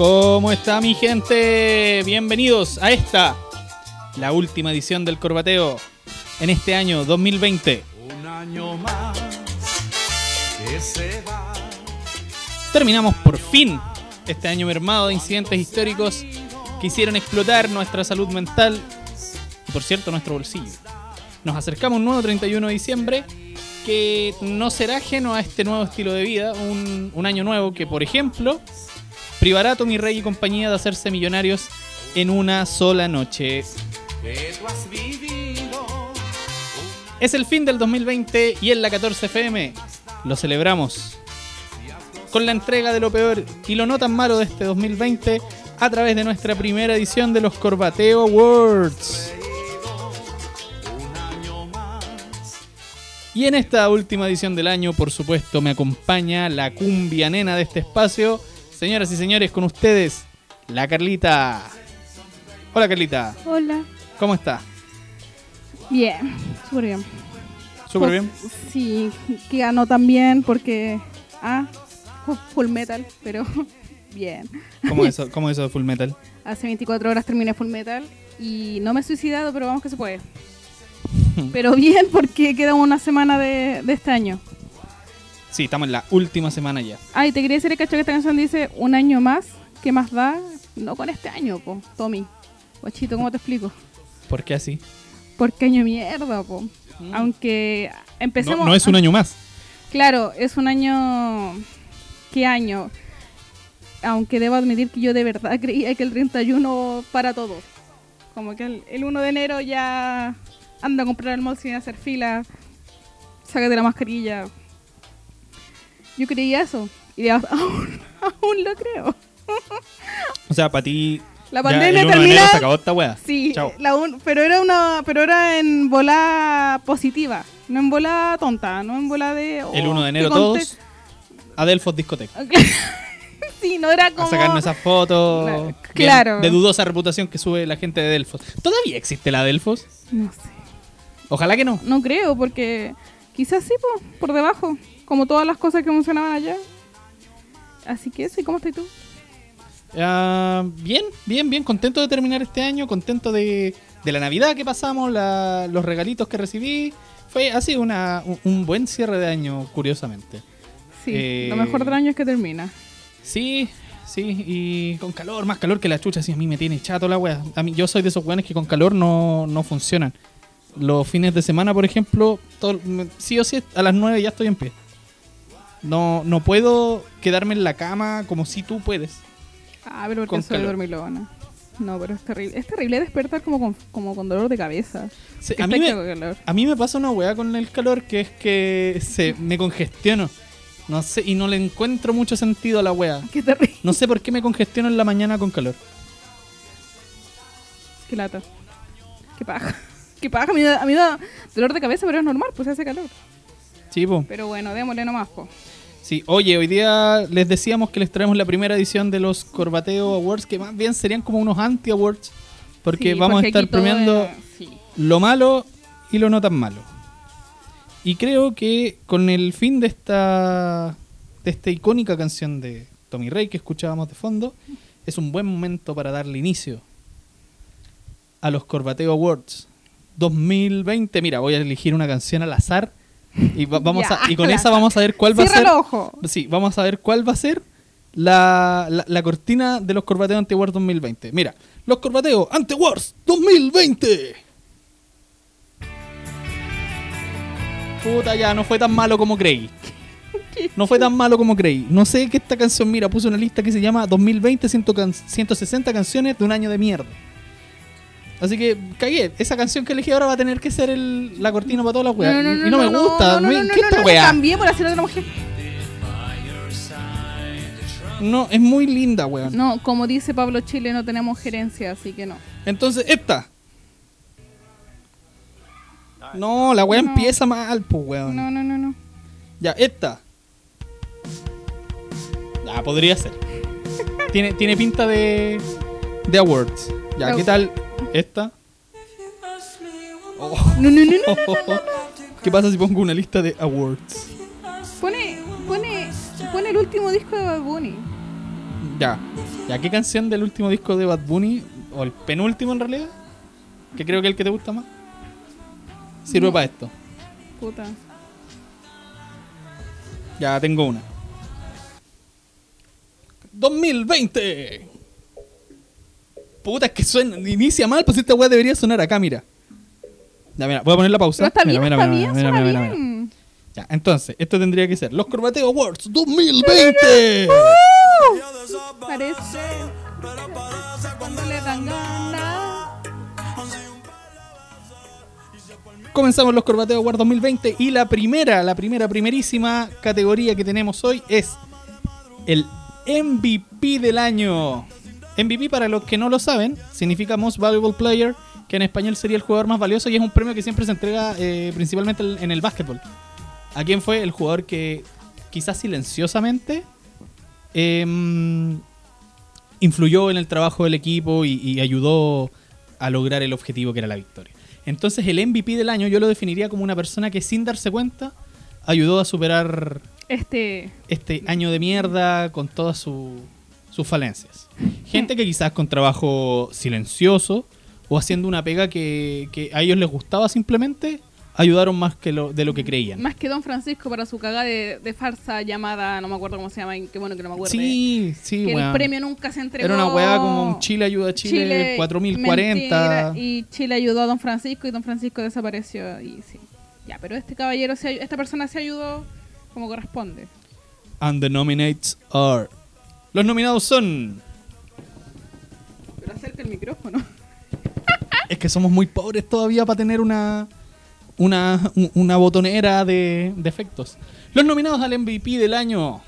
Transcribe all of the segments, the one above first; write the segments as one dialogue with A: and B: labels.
A: ¿Cómo está mi gente? Bienvenidos a esta, la última edición del Corbateo en este año 2020.
B: Un año más que se va.
A: Terminamos por fin este año mermado de incidentes históricos que hicieron explotar nuestra salud mental y por cierto nuestro bolsillo. Nos acercamos a un nuevo 31 de diciembre que no será ajeno a este nuevo estilo de vida, un, un año nuevo que por ejemplo privará a Tommy Rey y compañía de hacerse millonarios en una sola noche. Es el fin del 2020 y en la 14 FM lo celebramos con la entrega de lo peor y lo no tan malo de este 2020 a través de nuestra primera edición de los Corbateo Awards. Y en esta última edición del año, por supuesto, me acompaña la cumbia nena de este espacio. Señoras y señores, con ustedes, la Carlita. Hola Carlita,
C: Hola.
A: ¿cómo está?
C: Bien, súper bien.
A: ¿Súper bien?
C: Sí, que ganó también porque. Ah, fu- full metal, pero bien.
A: ¿Cómo eso, cómo eso de Full Metal?
C: Hace 24 horas terminé full metal y no me he suicidado, pero vamos que se puede. Pero bien, porque queda una semana de, de este año.
A: Sí, estamos en la última semana ya.
C: Ay, te quería decir, cacho, que esta canción dice un año más. ¿Qué más da? No con este año, po, Tommy. Guachito, ¿cómo te explico?
A: ¿Por qué así?
C: Porque año mierda, po. Aunque empecemos.
A: No, no es un año más.
C: Claro, es un año... ¿Qué año? Aunque debo admitir que yo de verdad creía que el 31 para todos. Como que el, el 1 de enero ya anda a comprar el mall sin hacer fila. Sácate la mascarilla. Yo creía eso. Y de- aún, aún lo creo.
A: O sea, para ti.
C: La pandemia
A: el 1 de
C: termina...
A: se acabó esta wea.
C: Sí,
A: Chao.
C: la un- pero era una, pero era en bola positiva, no en bola tonta, no en bola de.
A: El
C: oh,
A: 1 de enero todos a Delfos Discoteca.
C: sí, no era como.
A: A sacarnos esas fotos
C: Claro. Claro.
A: de dudosa reputación que sube la gente de Delfos. ¿Todavía existe la Delfos?
C: No sé.
A: Ojalá que no.
C: No creo, porque quizás sí, po, por debajo, como todas las cosas que funcionaban allá. Así que sí, ¿cómo estás tú?
A: Ah, bien, bien, bien. Contento de terminar este año. Contento de, de la Navidad que pasamos, la- los regalitos que recibí. Fue, ha sido una, un, un buen cierre de año, curiosamente.
C: Sí,
A: Eh,
C: lo mejor del año es que termina.
A: Sí, sí, y con calor, más calor que la chucha, así a mí me tiene chato la wea. A mí, yo soy de esos weones que con calor no, no funcionan. Los fines de semana, por ejemplo, todo- sí o sí, a las 9 ya estoy en pie. No, no puedo quedarme en la cama como si tú puedes.
C: Ah, pero porque soy dormilona. No, pero es terrible. Es terrible despertar como con, como con dolor de cabeza.
A: Sí, a, mí me,
C: calor.
A: a mí me pasa una weá con el calor que es que se me congestiono. No sé, y no le encuentro mucho sentido a la weá.
C: Qué terrible.
A: No sé por qué me congestiono en la mañana con calor.
C: Qué lata. Qué paja. Qué paja. A mí, da- a mí da dolor de cabeza, pero es normal, pues hace calor.
A: Sí, po.
C: Pero bueno, démosle nomás, po.
A: Sí, oye, hoy día les decíamos que les traemos la primera edición de los Corbateo Awards, que más bien serían como unos anti-awards, porque
C: Sí,
A: vamos
C: porque
A: a estar premiando
C: es- sí.
A: lo malo y lo no tan malo. Y creo que con el fin de esta, de esta icónica canción de Tommy Rey que escuchábamos de fondo, es un buen momento para darle inicio a los Corbateo Awards 2020. Mira, voy a elegir una canción al azar y, va- vamos
C: Ya,
A: a, y con esa vamos a ver cuál va a ser.
C: el ojo.
A: Sí, vamos a ver cuál va a ser la, la, la cortina de los Corbateo Anti-Wars 2020. Mira, los Corbateo Anti-Wars 2020. Puta, ya, no fue tan malo como creí. No fue tan malo como creí. No sé que esta canción, mira, puse una lista que se llama 2020 100 can- 160 canciones de un año de mierda. Así que cagué. Esa canción que elegí ahora va a tener que ser el- la cortina para todas las weas. y no, me gusta.
C: No, no,
A: ¿qué
C: no, no,
A: esta
C: no,
A: wea?
C: La ciudad de la mujer.
A: No, es muy linda, weón.
C: No, como dice Pablo Chile, no tenemos gerencia, así que no.
A: Entonces, esta. No, la
C: No.
A: empieza mal, pues, weón.
C: No, no, no, no.
A: Ya, esta. Ya, podría ser. tiene, tiene pinta de. de awards. Ya, ¿qué tal esta? Oh.
C: No, no, no, no, no, no, no.
A: ¿Qué pasa si pongo una lista de awards?
C: Pone, pone, pone el último disco de Bad Bunny.
A: Ya. ¿Ya qué canción del último disco de Bad Bunny, o el penúltimo en realidad, que creo que es el que te gusta más, sirve
C: No.
A: para esto?
C: Puta.
A: Ya tengo una. 2020. Puta, es que suena, inicia mal, pues esta weá debería sonar acá, mira. Ya, mira, voy a poner la pausa.
C: Pero está
A: Mira,
C: bien,
A: mira,
C: está
A: mira,
C: bien,
A: mira,
C: suena
A: mira, mira, mira.
C: bien.
A: Ya, entonces, esto tendría que ser los Corbateo Awards 2020.
C: Parece cuando le dan ganas.
A: Comenzamos los Corbateo Awards 2020 y la primera, la primera, primerísima categoría que tenemos hoy es el MVP del año. MVP, para los que no lo saben, significa Most Valuable Player, que en español sería el jugador más valioso y es un premio que siempre se entrega eh, principalmente en el básquetbol. ¿A quién fue el jugador que quizás silenciosamente em, influyó en el trabajo del equipo y, y ayudó a lograr el objetivo que era la victoria? Entonces el MVP del año yo lo definiría como una persona que sin darse cuenta ayudó a superar
C: Este.
A: este año de mierda con todas su- sus falencias. Gente que quizás con trabajo silencioso o haciendo una pega que, que a ellos les gustaba simplemente, ayudaron más que lo, de lo que creían.
C: Más que Don Francisco para su cagada de, de farsa llamada, no me acuerdo cómo se llama, qué bueno que no me acuerdo.
A: Sí, sí,
C: que el premio nunca se entregó.
A: Era una weá como un Chile ayuda a Chile, 4040.
C: mentira, y Chile ayudó a Don Francisco y Don Francisco desapareció. Y sí. Ya, pero este caballero, se esta persona se ayudó como corresponde.
A: And the nominates are. Los nominados son.
C: Pero acerca el micrófono.
A: Es que somos muy pobres todavía para tener una. Una, un- una botonera de, de efectos. Los nominados al MVP del año.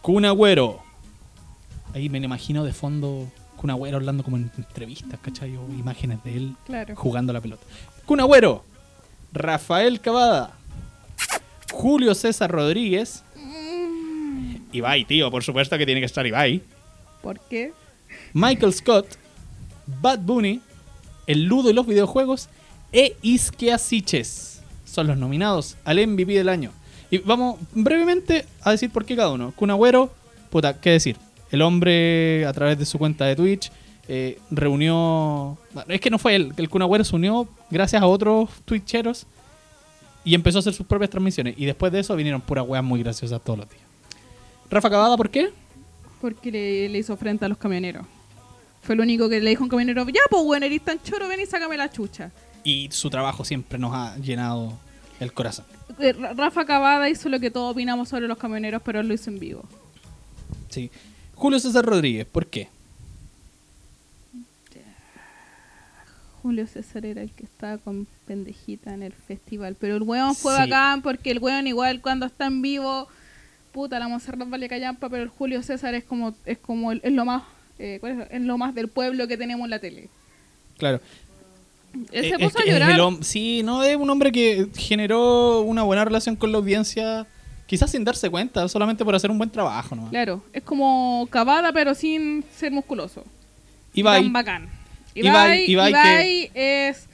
A: Kun Agüero. Ahí me lo imagino de fondo Kun Agüero hablando como en entrevistas, ¿cachai? O imágenes de él
C: Claro.
A: jugando la pelota. Kun Agüero. Rafael Cavada. Julio César Rodríguez. Ibai, tío, por supuesto que tiene que estar Ibai.
C: ¿Por qué?
A: Michael Scott, Bad Bunny, El Ludo y los videojuegos e Isquia Siches son los nominados al MVP del año. Y vamos brevemente a decir por qué cada uno. Kun Agüero, puta, qué decir. El hombre a través de su cuenta de Twitch eh, reunió... bueno, es que no fue él, el Kun Agüero se unió gracias a otros twitcheros y empezó a hacer sus propias transmisiones. Y después de eso vinieron puras weas muy graciosas todos los días. Rafa Cavada, ¿por qué?
C: Porque le, le hizo frente a los camioneros. Fue el único que le dijo a un camionero, ya pues bueno, eres tan choro, ven y sácame la chucha.
A: y su trabajo siempre nos ha llenado el corazón.
C: Eh, Ra- Rafa Cavada hizo lo que todos opinamos sobre los camioneros, pero él lo hizo en vivo.
A: Sí. Julio César Rodríguez, ¿por qué?
C: Julio César era el que estaba con pendejita en el festival. Pero el weón fue
A: Sí.
C: bacán porque el weón igual cuando está en vivo, puta, la Monserrat vale callampa, pero el Julio César es como, es como el- es lo más, eh, ¿cuál es? Es lo más del pueblo que tenemos en la tele.
A: Claro.
C: Él
A: Eh,
C: se
A: es
C: puso a
A: que
C: llorar.
A: el sí, no, es un hombre que generó una buena relación con la audiencia, quizás sin darse cuenta, solamente por hacer un buen trabajo. ¿no?
C: Claro, es como Cavada pero sin ser musculoso.
A: Ibai
C: Tan bacán.
A: Ibai-
C: Ibai,
A: Ibai
C: Ibai es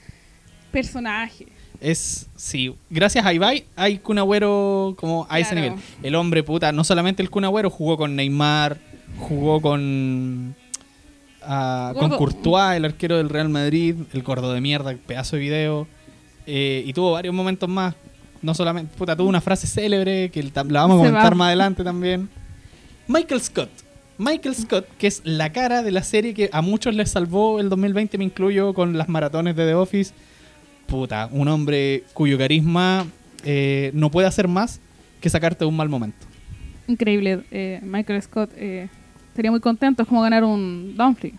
C: personaje.
A: Es, sí, gracias a Ibai hay Kun Agüero como a ese nivel. El hombre, puta, no solamente el Kun Agüero, jugó con Neymar, jugó con... ah, con. Courtois, el arquero del Real Madrid, el gordo de mierda, pedazo de video. eh, y tuvo varios momentos más. No solamente, puta, tuvo una frase célebre que la vamos a
C: va.
A: más adelante también. Michael Scott. Michael Scott, que es la cara de la serie que a muchos les salvó el 2020, me incluyo con las maratones de The Office. Puta, un hombre cuyo carisma eh, no puede hacer más que sacarte de un mal momento.
C: Increíble. eh, Michael Scott eh, estaría muy contento. Es como ganar un Dumfries.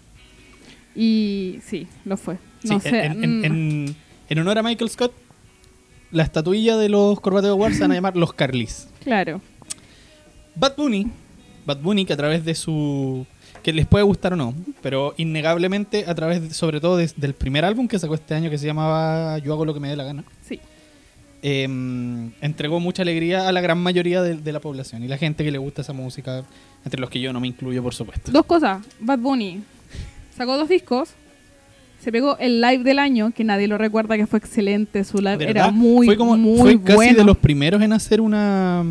C: Y sí, lo fue. No
A: Sí,
C: sé.
A: en,
C: mm,
A: en- en honor a Michael Scott, la estatuilla de los Corbateo Awards se van a llamar los Carlis.
C: Claro.
A: Bad Bunny, Bad Bunny que a través de su... que les puede gustar o no, pero innegablemente a través, de- sobre todo, de- del primer álbum que sacó este año que se llamaba Yo hago lo que me dé la gana,
C: Sí.
A: eh, entregó mucha alegría a la gran mayoría de, de la población y la gente que le gusta esa música, entre los que yo no me incluyo, por supuesto.
C: Dos cosas. Bad Bunny sacó dos discos. Se pegó el live del año, que nadie lo recuerda, que fue excelente. Su live era muy,
A: fue como,
C: muy
A: fue casi
C: bueno.
A: de los primeros en hacer una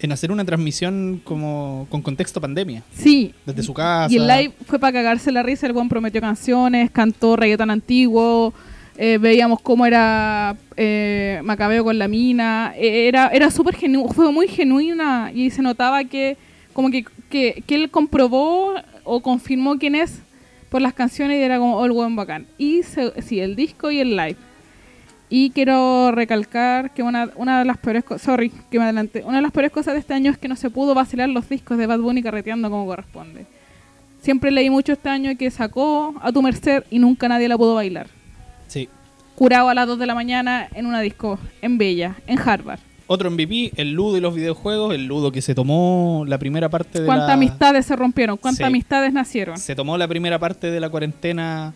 A: en hacer una transmisión como con contexto pandemia.
C: Sí.
A: Desde su casa.
C: Y el live fue para cagarse la risa. El buen prometió canciones, cantó reggaetón antiguo. eh, veíamos cómo era eh, Macabeo con la mina. eh, era era súper genuino, fue muy genuina y se notaba que como que, que, que él comprobó o confirmó quién es por las canciones y era como, oh, el buen bacán. Y se- sí, el disco y el live. Y quiero recalcar que una, una de las peores cosas, sorry, que me adelanté, una de las peores cosas de este año es que no se pudo vacilar los discos de Bad Bunny carreteando como corresponde. Siempre leí mucho este año que sacó a tu merced y nunca nadie la pudo bailar.
A: Sí.
C: Curado a las 2 de la mañana en una disco, en Bella, en Harvard.
A: Otro MVP, el Ludo y los videojuegos. El Ludo que se tomó la primera parte de
C: ¿Cuántas
A: la...
C: amistades se rompieron? ¿Cuántas
A: Sí.
C: amistades nacieron?
A: Se tomó la primera parte de la cuarentena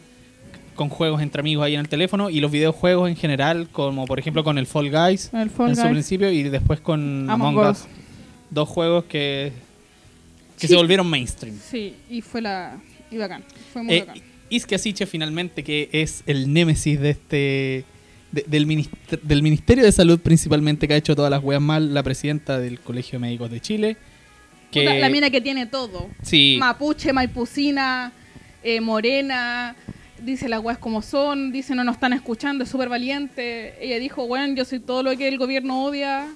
A: con juegos entre amigos ahí en el teléfono y los videojuegos en general, como por ejemplo con el Fall Guys
C: El Fall
A: en su principio y después con
C: Among
A: Among,
C: Us.
A: Us. Dos juegos que, que
C: Sí.
A: se volvieron mainstream.
C: Sí, y fue la... y bacán. Fue muy
A: Eh,
C: bacán.
A: Asiche finalmente, que es el némesis de este de- del, minister- del Ministerio de Salud principalmente, que ha hecho todas las weas mal, la presidenta del Colegio de Médicos de Chile. Que,
C: la mina que tiene todo.
A: Sí,
C: Mapuche, maipucina, eh, morena, dice las weas como son, dice no nos están escuchando, es súper valiente. Ella dijo, bueno, yo soy todo lo que el gobierno odia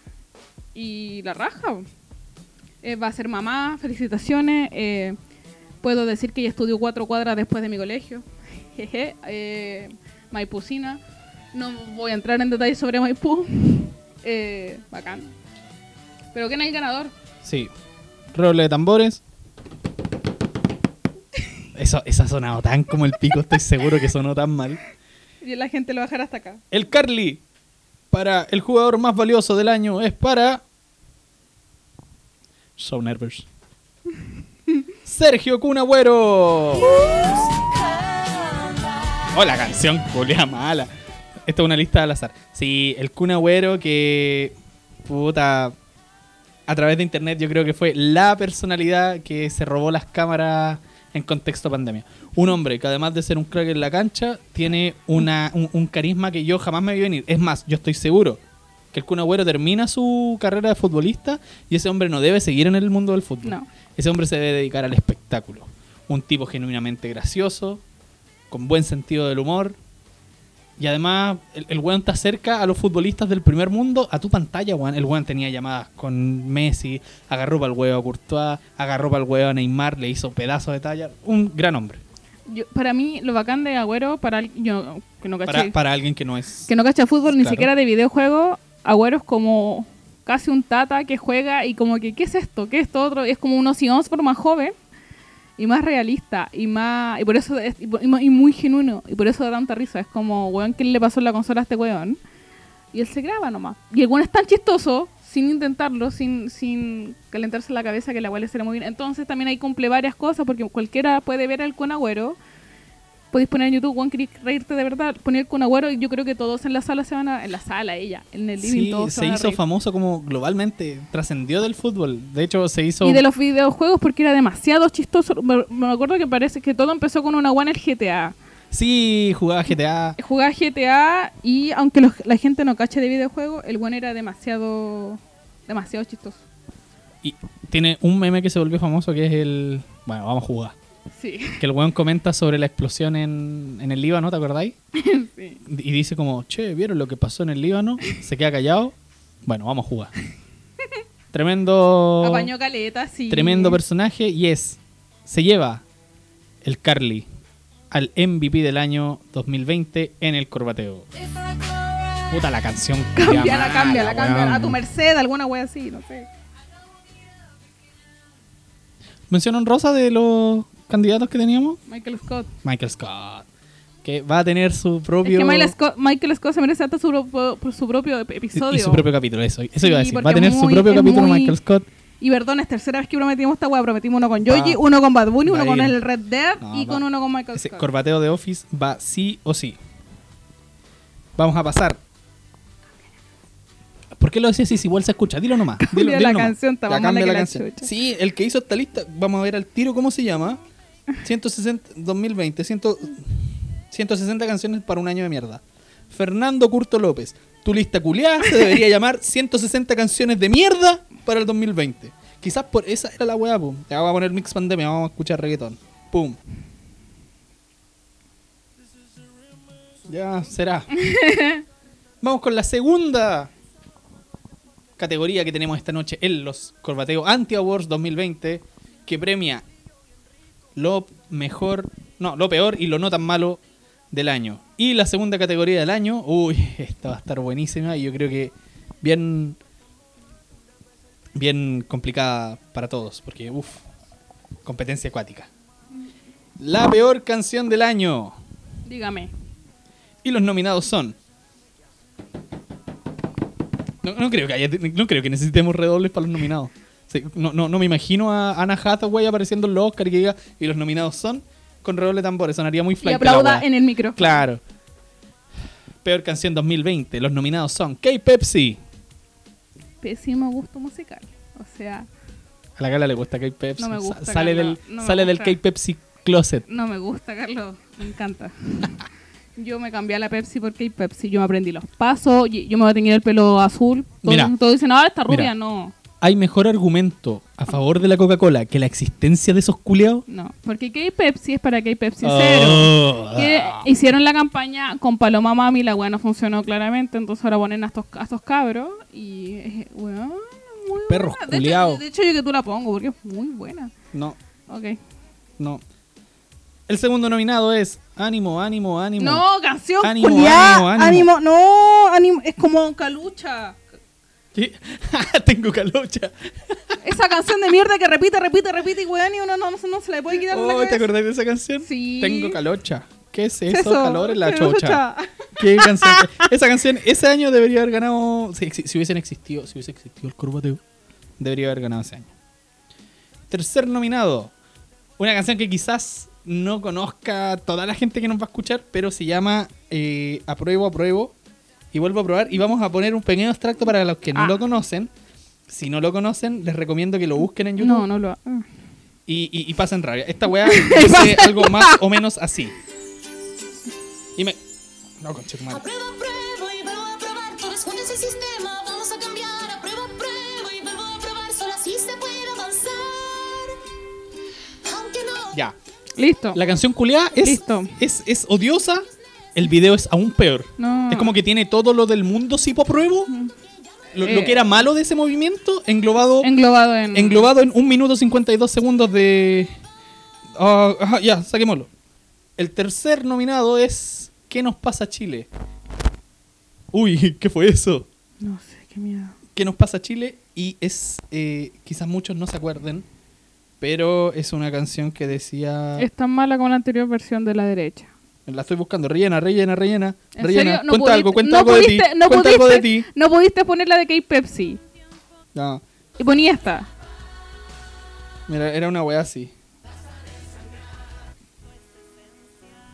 C: y la raja. Eh, va a ser mamá, felicitaciones. eh, puedo decir que ella estudió cuatro cuadras después de mi colegio. Jeje, eh, maipucina. No voy a entrar en detalles sobre Maipú. Eh, bacán. Pero ¿quién es el ganador?
A: sí. Roble de tambores. Eso, eso ha sonado tan como el pico, estoy seguro que sonó tan mal.
C: Y la gente lo bajará hasta acá.
A: El Carly para el jugador más valioso del año es para. So nervous. Sergio Cunagüero. Oh, la canción culia mala. Esta es una lista al azar. Sí, el Cunagüero que. Puta. A través de internet yo creo que fue la personalidad que se robó las cámaras en contexto pandemia. Un hombre que además de ser un crack en la cancha, tiene una, un, un carisma que yo jamás me vi venir. Es más, yo estoy seguro que el Kun Agüero termina su carrera de futbolista y ese hombre no debe seguir en el mundo del fútbol.
C: No.
A: Ese hombre se debe dedicar al espectáculo. Un tipo genuinamente gracioso, con buen sentido del humor. Y además, el, el weón está cerca a los futbolistas del primer mundo, a tu pantalla, weón. El weón tenía llamadas con Messi, agarró para el huevo a Courtois, agarró para el huevo a Neymar, le hizo pedazos de talla. Un gran hombre.
C: Yo- para mí, lo bacán de Agüero, para yo que no caché,
A: Para, para alguien que no es.
C: que no cacha fútbol ni siquiera de videojuego, Agüero es como casi un tata que juega y como que, ¿qué es esto? ¿Qué es esto otro? Es como un Ozzy Osbourne más joven y más realista y más y por eso es, y, y mu- y muy genuino y por eso da tanta risa. Es como, weón, ¿qué le pasó en la consola a este weón? Y él se graba nomás. Y el weón es tan chistoso, sin intentarlo, sin, sin calentarse la cabeza, que la weón le sale muy bien. Entonces también ahí cumple varias cosas, porque cualquiera puede ver al Kun Agüero. Podéis poner en YouTube, weón, queréis reírte de verdad, poner Kun Agüero y yo creo que todos en la sala se van a... En la sala, ella, en el living,
A: Sí,
C: todos se,
A: se
C: van a
A: hizo
C: reír.
A: famoso como globalmente, trascendió del fútbol. De hecho, se hizo.
C: Y de los videojuegos porque era demasiado chistoso. Me, me acuerdo que parece que todo empezó con una one en el GTA.
A: Sí, jugaba GTA.
C: Jugaba GTA y aunque los- la gente no cache de videojuegos, el one era demasiado demasiado chistoso.
A: Y tiene un meme que se volvió famoso que es el. Bueno, vamos a jugar.
C: Sí.
A: Que el weón comenta sobre la explosión en, en el Líbano, ¿te acordáis?
C: sí.
A: Y dice como, che, ¿vieron lo que pasó en el Líbano? Se queda callado. Bueno, vamos a jugar. Tremendo.
C: Apañó caleta, sí.
A: Tremendo personaje y es. Se lleva el Carly al MVP del año 2020 en el corbateo. Puta la canción. culia
C: Cámbiala,
A: mala,
C: cámbiala, cámbiala.
A: weón.
C: A tu merced, alguna wea así, no sé.
A: Mención honrosa de los candidatos que teníamos.
C: Michael Scott.
A: Michael Scott. Que va a tener su propio.
C: Es que Michael Scott, Michael Scott se merece hasta su, por su propio
A: y,
C: episodio.
A: y su propio capítulo, eso. Eso iba a decir. Va a tener su propio capítulo
C: muy-
A: Michael Scott.
C: Y perdón, es tercera vez que prometimos esta wea. Prometimos uno con Yoji,
A: Ah.
C: uno con Bad Bunny, uno con el Red Dead
A: No,
C: y
A: va.
C: con uno con Michael
A: Ese
C: Scott.
A: corbateo de Office va sí o sí. Vamos a pasar. ¿Por qué lo decías así? Si igual se escucha. Dilo nomás. Dilo, dilo
C: la
A: nomás.
C: canción, está más
A: la
C: la
A: canción.
C: chucha.
A: Sí, el que hizo esta lista, vamos a ver al tiro cómo se llama. 160, 2020, 100 160 canciones para un año de mierda. Fernando Curto López. Tu lista culiada se debería llamar 160 canciones de mierda para el 2020. Quizás por esa era la weá, pum. Ya vamos a poner mix pandemia, vamos a escuchar reggaetón. Pum. Ya será. vamos con la segunda categoría que tenemos esta noche en los Corbateo Anti Awards 2020, que premia lo mejor, no, lo peor y lo no tan malo del año. Y la segunda categoría del año, uy, esta va a estar buenísima y yo creo que bien bien complicada para todos, porque uff, competencia acuática. La peor canción del año.
C: Dígame.
A: Y los nominados son. No, no creo que haya- no creo que necesitemos redobles para los nominados. No, no, no me imagino a Anna Hathaway apareciendo en los Oscar y que diga y los nominados son con redoble de tambores. Sonaría muy
C: Y
A: flight. la
C: aplauda en el micro.
A: Claro. Peor canción 2020. Los nominados son K-Pepsi.
C: Pésimo gusto musical. O sea,
A: A la gala le gusta K-Pepsi.
C: No me
A: Sa-
C: gusta,
A: sale
C: Carlos,
A: del,
C: no
A: sale del. K-Pepsi closet.
C: no me gusta, Carlos. Me encanta. Yo me cambié a la Pepsi porque hay Pepsi. Yo me aprendí los pasos. y- Yo me voy a teñir el pelo azul. Todos,
A: Mira.
C: todos dicen, ah, esta rubia.
A: Mira.
C: No,
A: ¿Hay mejor argumento a favor de la Coca-Cola que la existencia de esos culeados?
C: no. Porque hay Pepsi es para que hay Pepsi cero.
A: Oh,
C: Que
A: ah.
C: hicieron la campaña con Paloma Mami, la weá no funcionó claramente, entonces ahora ponen a estos, a estos cabros y, weón, muy
A: Perros
C: buena. De hecho. De hecho, yo que tú la pongo porque es muy buena.
A: No,
C: Ok.
A: no. El segundo nominado es Ánimo, ánimo, ánimo.
C: No, canción
A: Ánimo,
C: culiá,
A: ánimo, ánimo.
C: no, ánimo, es como calucha.
A: ¿Qué? Tengo calocha.
C: Esa canción de mierda que repite, repite, repite y weón y uno no, no, se- no se le puede quitar de la
A: Oh, ¿Te
C: cabeza.
A: acordás de esa canción?
C: Sí.
A: Tengo calocha. ¿Qué es
C: ¿Qué
A: eso?
C: es eso?
A: Calor en la
C: ¿Qué
A: chocha. ¿Qué canción? Esa canción, ese año debería haber ganado. Si hubiesen existido, si hubiese existido el corbateo, debería haber ganado ese año. Tercer nominado. Una canción que quizás no conozca toda la gente que nos va a escuchar, pero se llama eh, Apruebo, Apruebo. Y vuelvo a probar. Y vamos a poner un pequeño extracto para los que no
C: Ah.
A: lo conocen. Si no lo conocen, les recomiendo que lo busquen en YouTube
C: No, no lo
A: y, y, y pasen rabia. Esta weá dice algo más o menos así. Y me. No, conche tu madre. Ya.
C: Listo.
A: La canción culiada es,
C: Listo.
A: es, es odiosa. El video es aún peor.
C: No.
A: Es como que tiene todo lo del mundo Sipo Apruebo. Lo, lo
C: Eh.
A: que era malo de ese movimiento, englobado,
C: Englobado en.
A: englobado en 1 minuto 52 segundos de. Ajá, ya, saquémoslo. El tercer nominado es ¿Qué nos pasa Chile? Uy, ¿qué fue eso?
C: No sé, qué miedo.
A: ¿Qué nos pasa Chile? Y es, eh, quizás muchos no se acuerden, pero es una canción que decía...
C: Es tan mala como la anterior versión de la derecha.
A: La estoy buscando, rellena, rellena, rellena,
C: ¿En
A: rellena.
C: No
A: cuenta
C: pudiste-
A: algo, cuenta
C: no
A: algo de ti,
C: pudiste- no
A: cuenta algo de
C: pudiste-
A: ti.
C: No pudiste poner la de K-Pepsi.
A: No,
C: Y ponía esta.
A: mira, era una weá así.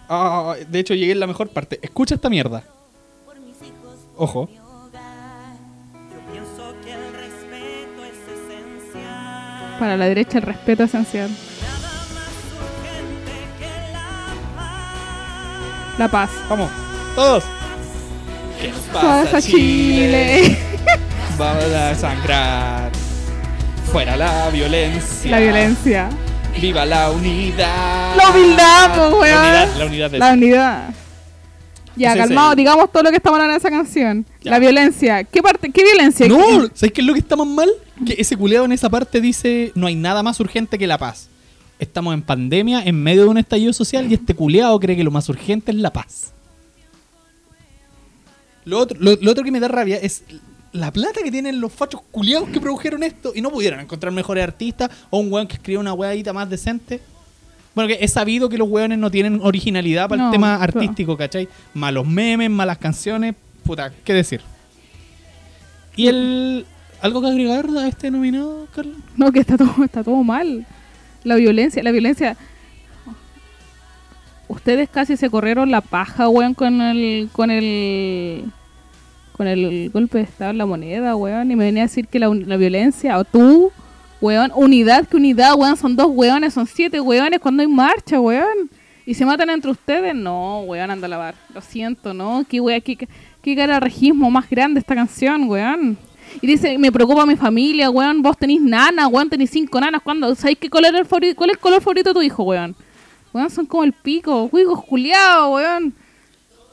A: Ah, de hecho llegué en la mejor parte. Escucha esta mierda. Ojo.
C: Para la derecha el respeto esencial.
B: La paz.
A: Vamos, todos. ¿Qué
C: Pasa Chile.
A: Vamos a sangrar. Fuera la violencia.
C: La violencia.
A: Viva la unidad.
C: La humildad,
A: La
C: weón.
A: unidad, la unidad de
C: La unidad. Ya, calmado, digamos todo lo que está mal en esa canción.
A: Ya.
C: La violencia. ¿Qué parte? ¿Qué violencia?
A: No, ¿sabes qué es lo que está más mal? Que ese culeado en esa parte dice no hay nada más urgente que la paz. Estamos en pandemia, en medio de un estallido social, y este culeado cree que lo más urgente es la paz. Lo otro, lo, lo otro que me da rabia es la plata que tienen los fachos culiados que produjeron esto y no pudieron encontrar mejores artistas o un weón que escriba una weadita más decente. Bueno, que es sabido que los weones no tienen originalidad para
C: No,
A: el tema artístico, ¿cachai? Malos memes, malas canciones, puta, ¿qué decir? ¿Y el. ¿Algo que agregar a este nominado, Carlos?
C: No, que está todo, está todo mal. La violencia, la violencia. Ustedes casi se corrieron la paja, weón, con el, con el, con el golpe de estado en la moneda, weón, y me venía a decir que la, la violencia, o tú, weón, unidad, que unidad, weón, son dos weones, son siete weones cuando hay marcha, weón. ¿Y se matan entre ustedes? No, weón, anda a lavar. Lo siento, ¿no? Qué weón, qué, qué gararrajismo más grande esta canción, weón. Y dice, me preocupa mi familia, weón. Vos tenés nanas, weón, tenés cinco nanas. ¿Cuándo? ¿Sabéis qué color el favorito, cuál es el color favorito de tu hijo, weón? Weón, son como el pico, cuicos culiados, weón.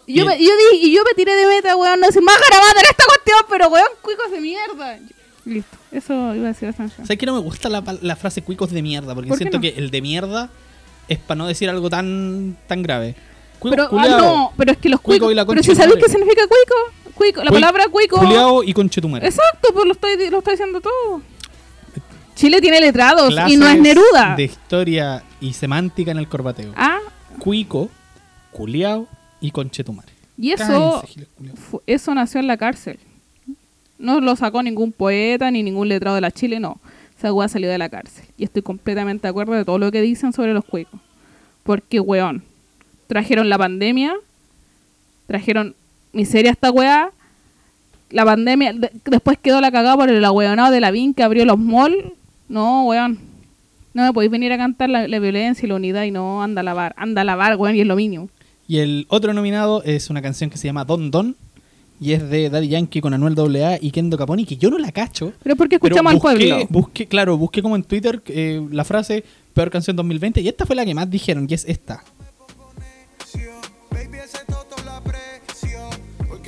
C: Y yo, me, yo di- y yo me tiré de meta, weón, no decir, más garabato en esta cuestión, pero weón, cuicos de mierda. Listo, eso iba a decir esa canción.
A: ¿Sabes que no me gusta la, la frase cuicos de mierda? Porque
C: ¿Por qué
A: siento
C: no?
A: que el de mierda es para no decir algo tan, tan grave. Cuicos
C: Pero, ah, no, pero es que los
A: Cuico
C: cuicos.
A: y la
C: pero si sabéis qué significa cuico, cuico, la palabra cuico.
A: culiao y conchetumare.
C: Exacto, pues lo estoy, lo estoy diciendo todo. Chile tiene letrados y no es Neruda.
A: De historia y semántica en el corbateo.
C: Ah,
A: Cuico, culiao y conchetumare.
C: y eso, eso nació en la cárcel. No lo sacó ningún poeta ni ningún letrado de la Chile, no. Esa weá salió de la cárcel. Y estoy completamente de acuerdo de todo lo que dicen sobre los cuicos. Porque, weón, trajeron la pandemia, trajeron miseria esta weá. La pandemia, de- después quedó la cagada por el ahueonado de la VIN que abrió los malls. No, weón. No me podéis venir a cantar la, la violencia y la unidad y no anda a lavar. Anda a lavar, weón, y es lo mínimo.
A: Y el otro nominado es una canción que se llama Don Don. Y es de Daddy Yankee con Anuel AA y Kendo Caponi, que yo no la cacho.
C: Pero porque
A: Pero
C: escuchamos al
A: busqué,
C: pueblo.
A: busqué, claro, busqué como en Twitter eh, la frase peor canción 2020 y esta fue la que más dijeron y es esta.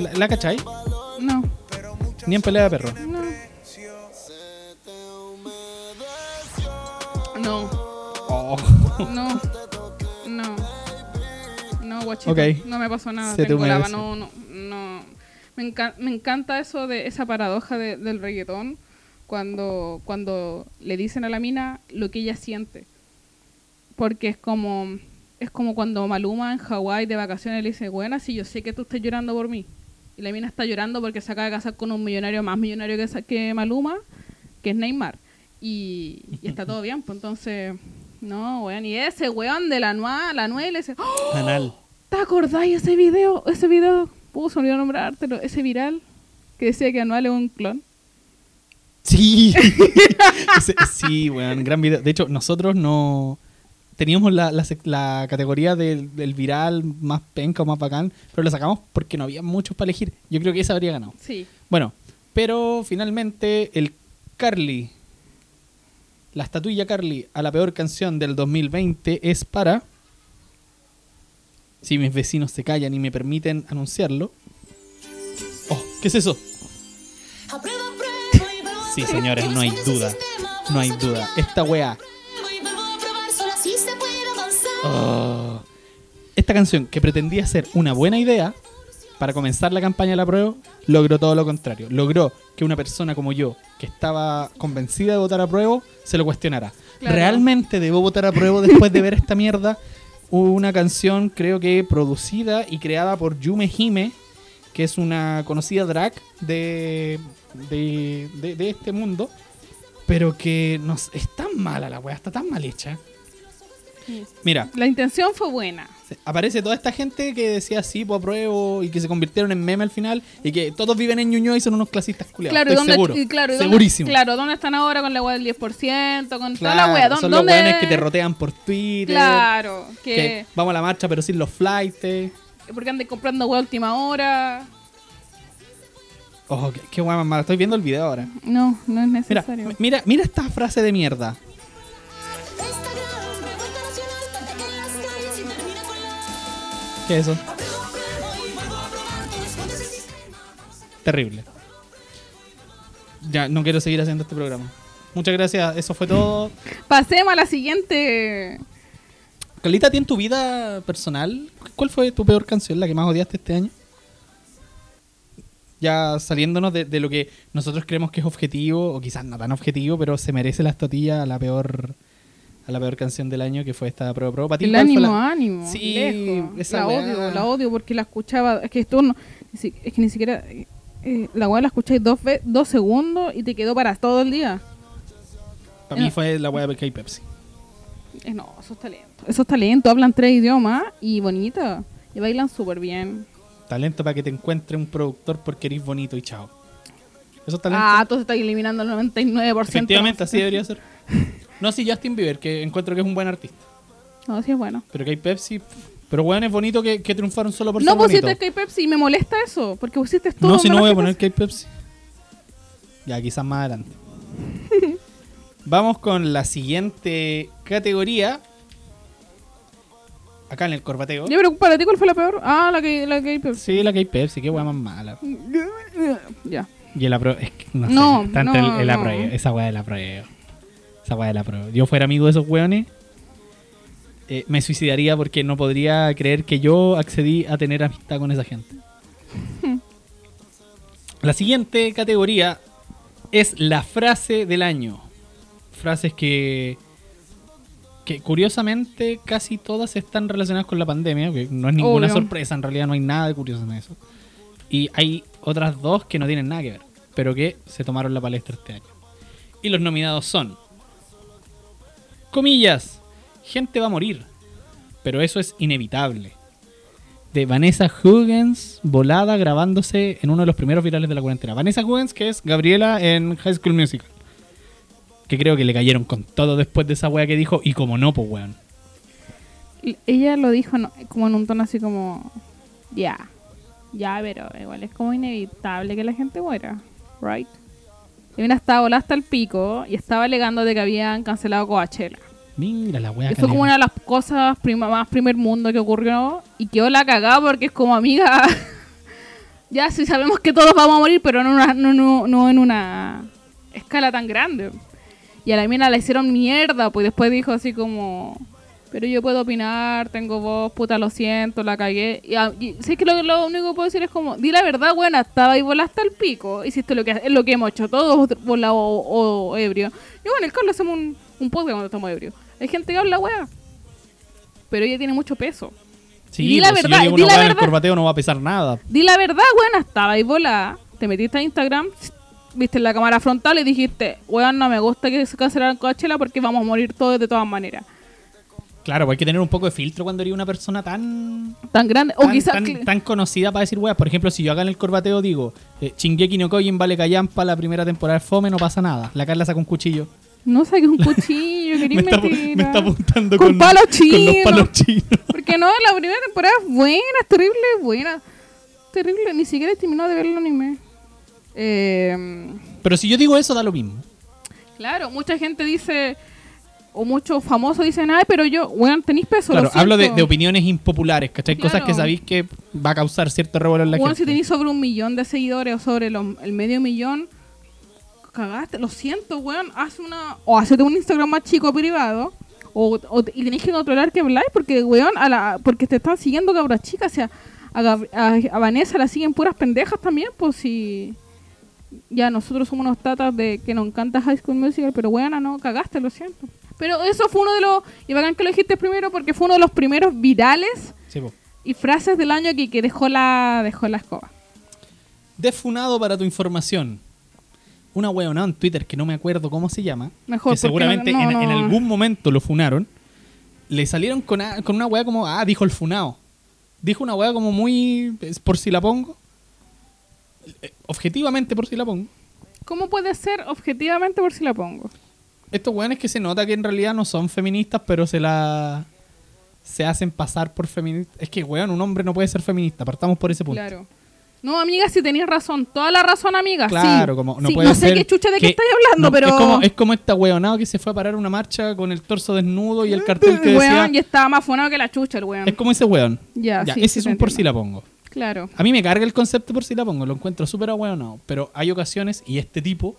A: ¿La, la cachai?
C: No,
A: Ni en pelea de perro.
C: no. No,
A: Oh.
C: no, no. No, guachito.
A: Ok.
C: No me pasó nada.
A: Se te
C: Tengo lava, no, no, no. Me, enca- me encanta eso de esa paradoja de- del reggaetón cuando, cuando le dicen a la mina lo que ella siente. Porque es como es como cuando Maluma en Hawái de vacaciones le dice, bueno, si yo sé que tú estás llorando por mí. Y la mina está llorando porque se acaba de casar con un millonario más millonario que, Maluma, que es Neymar. Y, y está todo bien, pues entonces, no, weón. Y ese weón de la Noa, la Noel, ese, ¡Oh! ¿te acordáis ese video? Ese video, puso, olvidó nombrártelo, ese viral que decía que Anual es un clon.
A: Sí. Sí, weón, gran video. De hecho, nosotros no teníamos la, la la categoría del, del viral más penca o más bacán, pero lo sacamos porque no había muchos para elegir. Yo creo que esa habría ganado.
C: Sí.
A: Bueno, pero finalmente el Carly, la estatuilla Carly a la peor canción del 2020 es para... Si mis vecinos se callan y me permiten anunciarlo. Oh, ¿qué es eso? Sí, señores, no hay duda. No hay duda. Esta weá. Oh. Esta canción, que pretendía ser una buena idea para comenzar la campaña de la prueba, logró todo lo contrario. Logró que una persona como yo, que estaba convencida de votar a prueba, se lo cuestionara.
C: Claro.
A: ¿Realmente debo votar a prueba después de ver esta mierda? Una canción, creo que producida y creada por Yume Hime, que es una conocida drag de, de, de- de este mundo, pero que nos, es tan mala la weá, está tan mal hecha. Mira,
C: La intención fue buena.
A: aparece toda esta gente que decía sí, pues apruebo y que se convirtieron en meme al final y que todos viven en Ñuñoa y son unos clasistas culiados.
C: Claro, ¿y
A: Estoy
C: dónde,
A: seguro.
C: y claro, ¿y dónde-
A: Segurísimo.
C: claro, ¿dónde están ahora con la weá del 10%? Con toda
A: Claro,
C: la weá. ¿Dó-
A: son los
C: ¿Dónde-
A: weones que te rotean por Twitter.
C: Claro,
A: Que
C: que,
A: vamos a la marcha pero sin los flights.
C: porque andan comprando weá última hora.
A: Oh, qué, qué guay mala. Estoy viendo el video ahora.
C: No, no es
A: Mira,
C: necesario.
A: m- mira, mira esta frase de mierda.
D: Sistema.
A: Terrible. Ya, no quiero seguir haciendo este programa. Muchas gracias, eso fue todo.
C: Pasemos a la siguiente.
A: Carlita, ¿a ti en tu vida personal, cuál fue tu peor canción, la que más odiaste este año? Ya saliéndonos de, de lo que nosotros creemos que es objetivo, o quizás no tan objetivo, pero se merece la estotilla a la peor a la peor canción del año, que fue esta Pro Pro. ¿Para ti
C: El ánimo,
A: la-
C: ánimo.
A: Sí,
C: lejos.
A: esa
C: la
A: weá.
C: odio, la odio porque la escuchaba. Es que esto no. Es que ni siquiera. eh, la weá la escucháis dos, ve- dos segundos y te quedó para todo el día.
A: Para mí fue la wea de K Pepsi.
C: Eh, no, esos talentos. Esos talentos hablan tres idiomas y bonito. Y bailan súper bien.
A: Talento para que te encuentre un productor porque eres bonito y chao. Esos talentos.
C: Ah, tú estás eliminando el 99%.
A: Efectivamente, así debería ser. No, sí, Justin Bieber, que encuentro que es un buen artista.
C: No, sí es bueno.
A: Pero que hay Pepsi. Pero weón, es bonito que, que triunfaron solo por
C: No
A: ser
C: pusiste
A: bonito.
C: que hay Pepsi y me molesta eso, porque pusiste todo.
A: No, si no voy a poner
C: Pepsi.
A: que hay Pepsi. Ya, quizás más adelante. Vamos con la siguiente categoría. Acá en el corbateo.
C: Ya, pero para ti, ¿cuál fue la peor? Ah, la que, la que hay Pepsi.
A: Sí, la que hay Pepsi, qué weá más mala.
C: Ya.
A: Y el apro... Es que no,
C: No,
A: sé, tanto
C: no,
A: el, el
C: no.
A: apruebo, Esa weá del apruebo. Esa weá del apruebo. Yo fuera amigo de esos weones, eh, me suicidaría porque no podría creer que yo accedí a tener amistad con esa gente. La siguiente categoría es la frase del año. Frases que, que curiosamente casi todas están relacionadas con la pandemia, que no es ninguna
C: Obvio.
A: sorpresa, en realidad no hay nada de curioso en eso. Y hay otras dos que no tienen nada que ver, pero que se tomaron la palestra este año. Y los nominados son, comillas, gente va a morir, pero eso es inevitable. De Vanessa Hudgens, volada grabándose en uno de los primeros virales de la cuarentena. Vanessa Hudgens, que es Gabriela en High School Musical. Que creo que le cayeron con todo después de esa wea que dijo, y como no, pues weón.
C: Ella lo dijo no, como en un tono así como. Ya. Ya, pero igual es como inevitable que la gente muera. Right? Y mira, estaba volada hasta el pico y estaba alegando de que habían cancelado Coachella.
A: Mira la wea.
C: Y fue como una de las cosas prima- más primer mundo que ocurrió. Y quedó la cagada porque es como amiga. ya sí sabemos que todos vamos a morir, pero no, en una- no, no, no en una escala tan grande. Y a la mina la hicieron mierda, pues después dijo así como. Pero yo puedo opinar, tengo voz, puta, lo siento, la cagué. Y, y sé que lo, lo único que puedo decir es como, di la verdad, buena, estaba ahí volaste al pico, hiciste lo que es lo que hemos hecho todos volados o, o ebrio. Y bueno, el Carlos hacemos un, un podcast cuando estamos ebrios. Hay gente que habla wea. Pero ella tiene mucho peso.
A: Sí,
C: di la
A: pues, si
C: verdad,
A: yo
C: di la
A: en el
C: verdad.
A: corbateo no va a pesar nada.
C: Di la verdad, buena, estaba ahí volada. Te metiste a Instagram, viste la cámara frontal y dijiste, weón, no me gusta que se cancelaran Coachella porque vamos a morir todos de todas maneras.
A: Claro, pues hay que tener un poco de filtro cuando eres una persona tan
C: Tan grande. O
A: tan,
C: quizás.
A: tan- tan conocida para decir weas. Por ejemplo, si yo acá en el corbateo digo eh, no Kyojin vale callampa la primera temporada de Fome, no pasa nada. La Carla saca un cuchillo.
C: No saques un cuchillo,
A: Me está, apu-
C: mentira.
A: me está apuntando
C: Con
A: con,
C: palos
A: con los palos chinos.
C: Porque no, la primera temporada es buena, es terrible, buena. Terrible, ni siquiera he terminado de ver el anime. Eh,
A: Pero si yo digo eso, da lo mismo.
C: claro, mucha gente dice, o muchos famosos dicen, ay, pero yo, weón, tenéis peso.
A: Claro,
C: lo
A: hablo de,
C: siento".
A: de opiniones impopulares, ¿cachai? Cosas
C: Claro.
A: que sabéis que va a causar cierto revuelo en la
C: Weón, si tenéis sobre un millón de seguidores o sobre los- el medio millón, cagaste, lo siento, weón, haz una, o hacete un Instagram más chico privado, o, o- y tenéis que controlar que habláis, porque, weón, a la, porque te están siguiendo cabras chicas, o sea, a, a- a Vanessa la siguen puras pendejas también, pues si ya nosotros somos unos tatas de que nos encanta High School Musical, pero weón, no, cagaste, lo siento. Pero eso fue uno de los, y bacán que lo dijiste primero, porque fue uno de los primeros virales
A: Sí,
C: y frases del año que, que dejó la dejó la escoba.
A: Defunado para tu información. Una weona en Twitter que no me acuerdo cómo se llama.
C: Mejor,
A: que seguramente
C: porque no-
A: en,
C: no-
A: en algún momento lo funaron. Le salieron con, a- con una wea como, ah, dijo el funado. Dijo una wea como muy, por si la pongo. Eh, Objetivamente por si la pongo.
C: ¿Cómo puede ser objetivamente por si la pongo?
A: Estos weones que se nota que en realidad no son feministas, pero se la... Se hacen pasar por feministas. Es que, weón, un hombre no puede ser feminista. Partamos por ese punto.
C: Claro. No, amiga, si tenías razón. Toda la razón, amiga.
A: Claro,
C: sí.
A: como no
C: Sí,
A: puede
C: no sé
A: ser
C: qué chucha de qué estáis hablando,
A: no,
C: pero...
A: Es como, es como esta weonado que se fue a parar una marcha con el torso desnudo y el cartel que decía...
C: Weón, y estaba más funado que la chucha el weón.
A: Es como ese weón.
C: Ya,
A: Ya,
C: sí,
A: ese
C: sí,
A: es un por si la pongo.
C: Claro.
A: A mí me carga el concepto por si la pongo, lo encuentro súper ahueonado. Pero hay ocasiones, y este tipo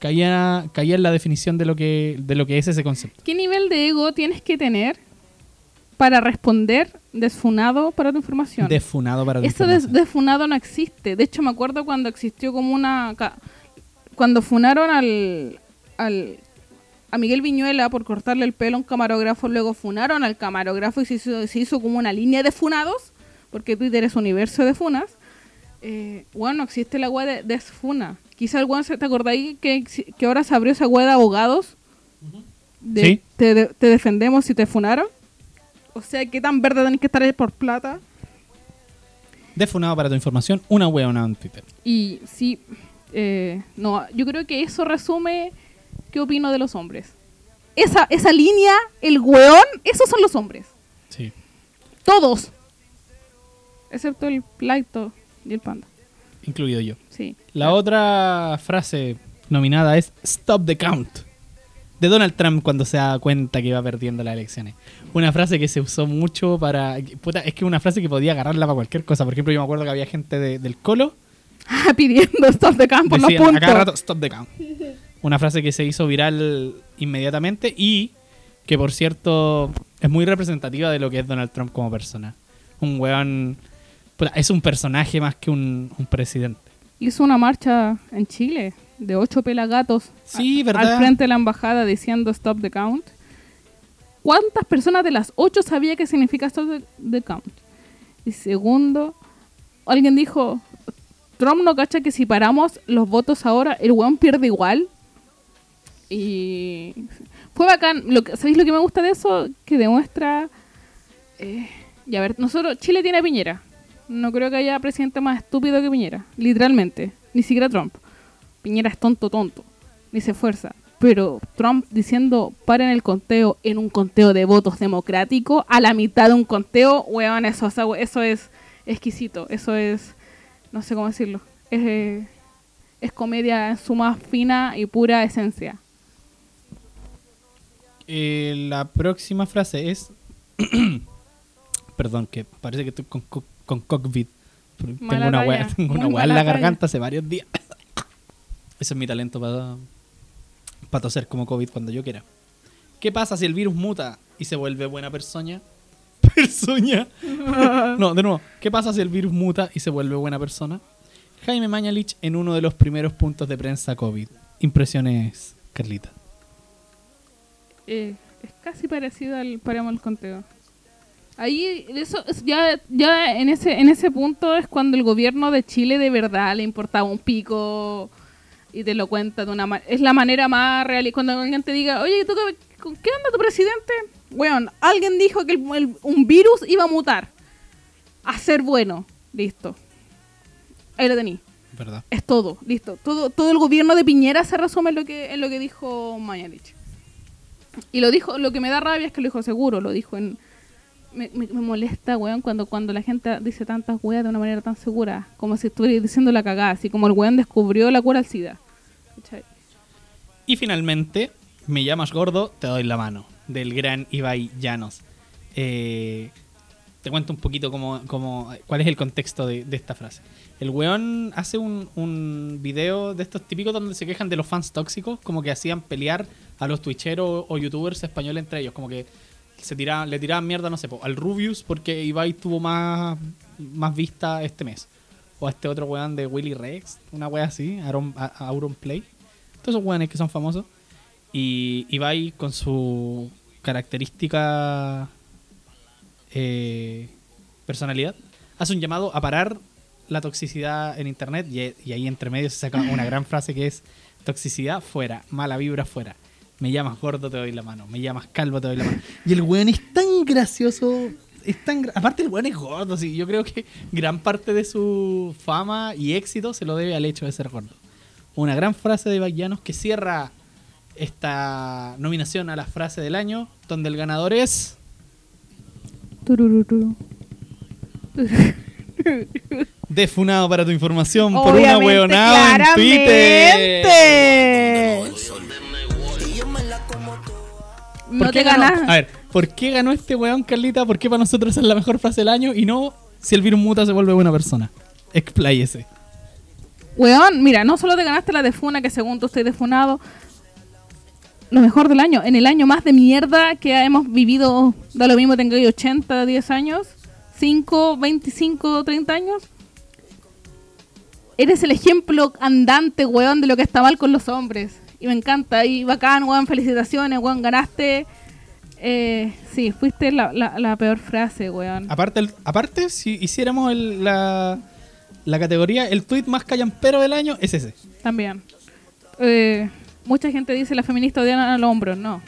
A: caía, caía en la definición de lo, que, de lo que es ese concepto.
C: ¿Qué nivel de ego tienes que tener para responder desfunado para tu información?
A: Defunado para tu
C: Eso de
A: información.
C: desfunado no existe. De hecho, me acuerdo cuando existió como una... Cuando funaron al, al... A Miguel Viñuela por cortarle el pelo a un camarógrafo, luego funaron al camarógrafo y se hizo, se hizo como una línea de funados, porque Twitter es universo de funas. Eh, bueno, no existe la web de desfuna. Quizá el se te acordáis que, que ahora se abrió esa web de abogados. De,
A: Sí.
C: te, de- te defendemos si te funaron. O sea, ¿qué tan verde tenés que estar ahí por plata?
A: Defunado para tu información, una weonada en Twitter.
C: Y sí, eh, no, yo creo que eso resume qué opino de los hombres. esa, esa línea, el weón, esos son los hombres.
A: Sí.
C: Todos. Excepto el Plaito y el panda.
A: Incluido yo.
C: Sí.
A: La otra frase nominada es Stop the Count. De Donald Trump cuando se da cuenta que va perdiendo las elecciones. Una frase que se usó mucho para... puta, es que una frase que podía agarrarla para cualquier cosa. Por ejemplo, yo me acuerdo que había gente de- del Colo
C: Pidiendo stop de campo los
A: Decían a
C: puntos.
A: rato, stop the count. Una frase que se hizo viral inmediatamente y que, por cierto, es muy representativa de lo que es Donald Trump como persona. Un weón... Es un personaje más que un, un presidente.
C: Hizo una marcha en Chile de ocho pelagatos
A: Sí,
C: a-
A: ¿verdad?
C: al frente de la embajada diciendo stop the count. ¿Cuántas personas de las ocho sabía qué significa stop the, the count? Y segundo, alguien dijo, Trump no cacha que si paramos los votos ahora, el weón pierde igual. Y fue bacán. Lo que, ¿Sabéis lo que me gusta de eso? Que demuestra... eh, y a ver, nosotros, Chile tiene a Piñera. No creo que haya presidente más estúpido que Piñera. Literalmente. Ni siquiera Trump. Piñera es tonto, tonto. Ni se esfuerza. Pero Trump diciendo paren el conteo en un conteo de votos democrático a la mitad de un conteo, weón, eso, o sea, eso es exquisito. Eso es, no sé cómo decirlo. Es, eh, es comedia en su más fina y pura esencia.
A: Eh, la próxima frase es. Perdón, que parece que estoy con, co- con COVID. Tengo una weá, tengo una en la garganta hace varios días. Ese es mi talento para, para toser como COVID cuando yo quiera. ¿Qué pasa si el virus muta y se vuelve buena persona? Persona. No, de nuevo. ¿Qué pasa si el virus muta y se vuelve buena persona? Jaime Mañalich en uno de los primeros puntos de prensa COVID. Impresiones, Carlita.
C: Eh, es casi parecido al paremos el conteo. Ahí, eso, es- ya, ya en ese, en ese punto es cuando el gobierno de Chile de verdad le importaba un pico y te lo cuenta de una manera. Es la manera más real. Y cuando alguien te diga, oye, ¿tú qué, con qué anda tu presidente? Weón, alguien dijo que el- el- un virus iba a mutar. A ser bueno. Listo. Ahí lo tení.
A: ¿Verdad?
C: Es todo, listo. Todo, todo el gobierno de Piñera se resume en lo que, en lo que dijo Mañalich. Y lo dijo, lo que me da rabia es que lo dijo seguro, lo dijo en. Me, molesta, weón, cuando, cuando la gente dice tantas weas de una manera tan segura, como si estuviera diciendo la cagada, así como el weón descubrió la cura al SIDA.
A: Y finalmente, me llamas gordo, te doy la mano. Del gran Ibai Llanos. Eh, te cuento un poquito cómo, cómo- cuál es el contexto de, de esta frase. El weón hace un, un video de estos típicos donde se quejan de los fans tóxicos, como que hacían pelear a los twitcheros o youtubers españoles entre ellos, como que se tiraban, le tiraban mierda, no sé, al Rubius porque Ibai tuvo más, más vista este mes. O a este otro weón de Willy Rex, una wea así, Auron Play. Todos esos weones que son famosos. Y Ibai con su característica eh, personalidad hace un llamado a parar la toxicidad en internet y, y ahí entre medio se saca una gran frase que es toxicidad fuera, mala vibra fuera. Me llamas gordo, te doy la mano. Me llamas calvo, te doy la mano. Y el weón es tan gracioso. Es tan gra- Aparte, el weón es gordo. Sí. Yo creo que gran parte de su fama y éxito se lo debe al hecho de ser gordo. Una gran frase de Bayanos que cierra esta nominación a la frase del año, donde el ganador es.
C: Turururu.
A: Defunado para tu información por una hueonada en Twitter.
C: No
A: ¿Por
C: te ganas.
A: A ver, ¿por qué ganó este weón, Carlita? ¿Por qué para nosotros es la mejor frase del año y no si el virus muta se vuelve buena persona? Expláyese.
C: Weón, mira, no solo te ganaste la de Funa, que según tú estoy defunado. Lo mejor del año, en el año más de mierda que hemos vivido, da lo mismo tengo 80, 10 años, 5, 25, 30 años. Eres el ejemplo andante, weón, de lo que está mal con los hombres. Y me encanta, y bacán, weón, felicitaciones, weón, ganaste. Eh, sí, fuiste la, la- la peor frase, weón.
A: Aparte, el- aparte si hiciéramos el- la, la categoría, el tweet más callampero del año es ese.
C: También. Eh, mucha gente dice la feminista odian a los. No.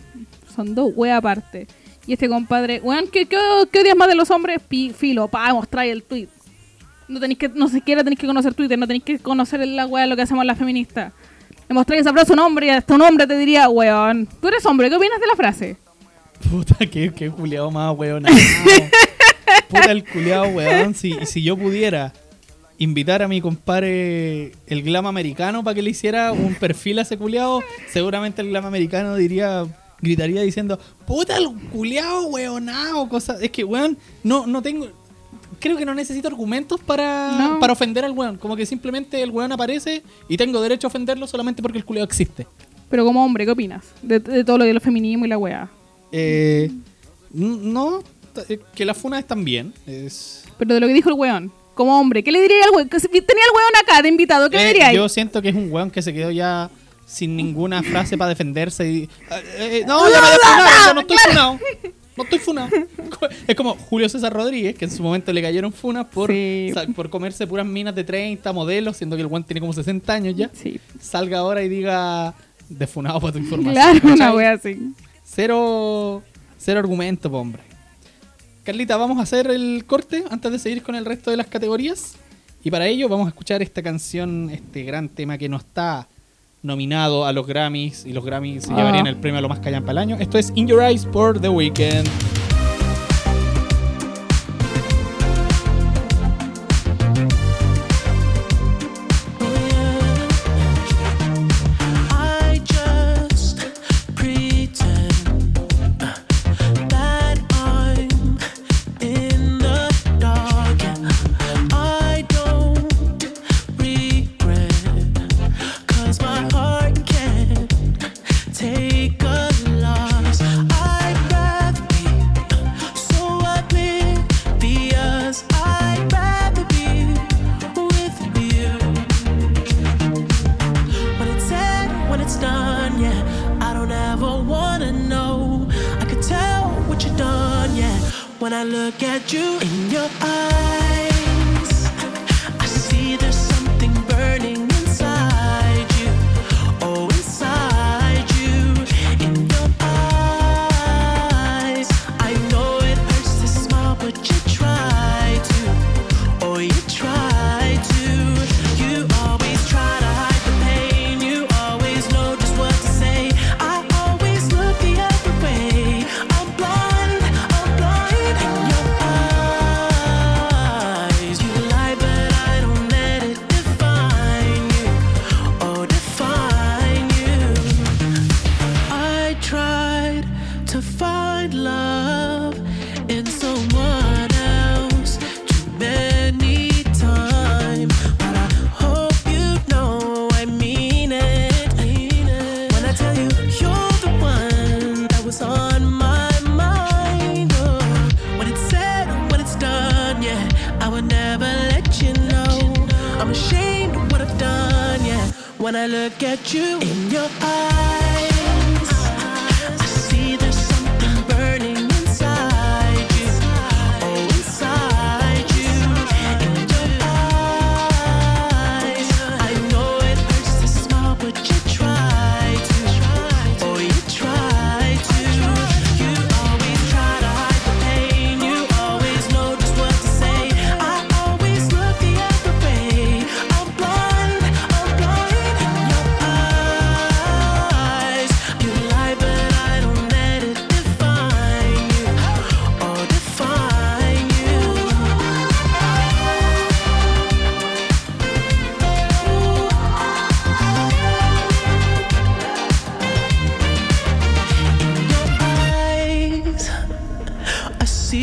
C: Son dos weas aparte. Y este compadre, weón, ¿qué, qué, qué odias más de los hombres? Pi- filo, pa, mostrar el tweet. No tenéis que, no siquiera tenéis que conocer Twitter, no tenéis que conocer la wea de lo que hacemos las feministas. Le mostráis esa frase a un hombre y hasta un hombre te diría, weón, tú eres hombre, ¿qué opinas de la frase?
E: Puta, qué, qué culiao más weón. Puta el culiao weón. Si, si yo pudiera invitar a mi compadre el glam americano para que le hiciera un perfil a ese culiao, seguramente el glam americano diría gritaría diciendo, puta el culiao weonao, cosas. Es que weón, no, no tengo. Creo que no necesito argumentos para,
C: No.
E: para ofender al weón. Como que simplemente el weón aparece y tengo derecho a ofenderlo solamente porque el culiao existe.
C: Pero como hombre, ¿qué opinas? De, de todo lo de los feminismo y la weá.
E: Eh, no, eh, que las funas están bien. Es,
C: Pero de lo que dijo el weón. Como hombre, ¿qué le diría al weón? Tenía el weón acá de invitado, ¿qué le
E: Eh,
C: diría?
E: yo siento que es un weón que se quedó ya sin ninguna frase para defenderse. Y, eh, eh, no, ya me ya no estoy funado. No estoy funado. Es como Julio César Rodríguez, que en su momento le cayeron funas por,
C: Sí.
E: por comerse puras minas de 30 modelos, siendo que el weón tiene como 60 años ya.
C: Sí.
E: Salga ahora y diga defunado para tu información.
C: Claro, una wea así.
E: Cero, cero argumento, po, hombre. Carlita, vamos a hacer el corte antes de seguir con el resto de las categorías. Y para ello vamos a escuchar esta canción, este gran tema que no está nominado a los Grammys. Y los Grammys se
C: Ah.
E: llevarían el premio a lo más callan para el año. Esto es In Your Eyes por The Weeknd.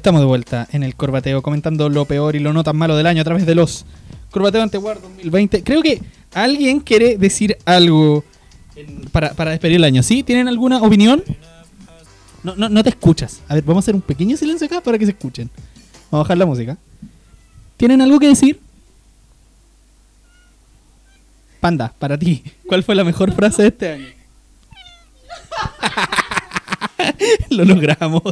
A: Estamos de vuelta en el Corbateo comentando lo peor y lo no tan malo del año a través de los Corbateo Antewar 2020. Creo que alguien quiere decir algo para, para despedir el año. ¿Sí? ¿Tienen alguna opinión? No, no, no te escuchas. A ver, vamos a hacer un pequeño silencio acá para que se escuchen. Vamos a bajar la música. ¿Tienen algo que decir? Panda, para ti, ¿cuál fue la mejor frase de este año? lo logramos,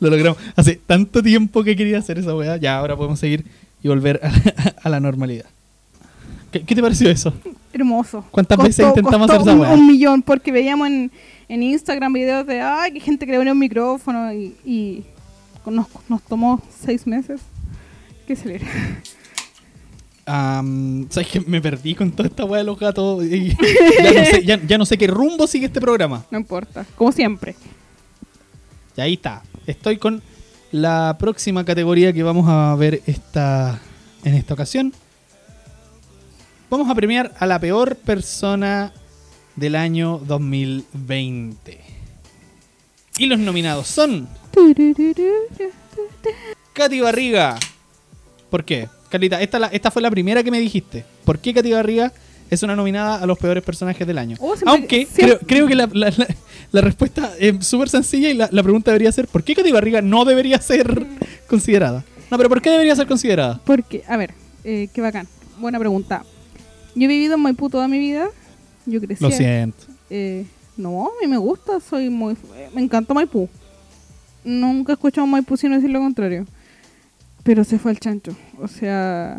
A: lo logramos. Hace tanto tiempo que quería hacer esa weá, ya ahora podemos seguir y volver a, a la normalidad. ¿Qué, qué te pareció eso?
C: Hermoso.
A: ¿Cuántas veces intentamos
C: costó
A: hacer esa
C: un,
A: weá?
C: un millón, porque veíamos en, en Instagram videos de, ay, que gente que le un micrófono y, y nos, nos tomó seis meses. ¿Qué se le
A: Am, ¿Sabes que me perdí con toda esta weá de los gatos? y ya, no sé, ya- ya no sé qué rumbo sigue este programa.
C: No importa, como siempre.
A: Y ahí está. Estoy con la próxima categoría que vamos a ver esta, en esta ocasión. Vamos a premiar a la peor persona del año 2020. Y los nominados son Katy Barriga. ¿Por qué? Carlita, esta, la- esta fue la primera que me dijiste. ¿Por qué Katy Barriga es una nominada a los peores personajes del año?
C: Oh,
A: Aunque creo, creo que la, la- la- respuesta es súper sencilla y la, la pregunta debería ser ¿por qué Katy Barriga no debería ser considerada? No, pero ¿por qué debería ser considerada?
C: Porque, a ver, eh, qué bacán. Buena pregunta. Yo he vivido en Maipú toda mi vida. Yo crecí.
A: Lo siento.
C: Eh, no, a mí me gusta, soy muy... me encanta Maipú. Nunca he escuchado Maipú sin decir lo contrario. Pero se fue al chancho. O sea,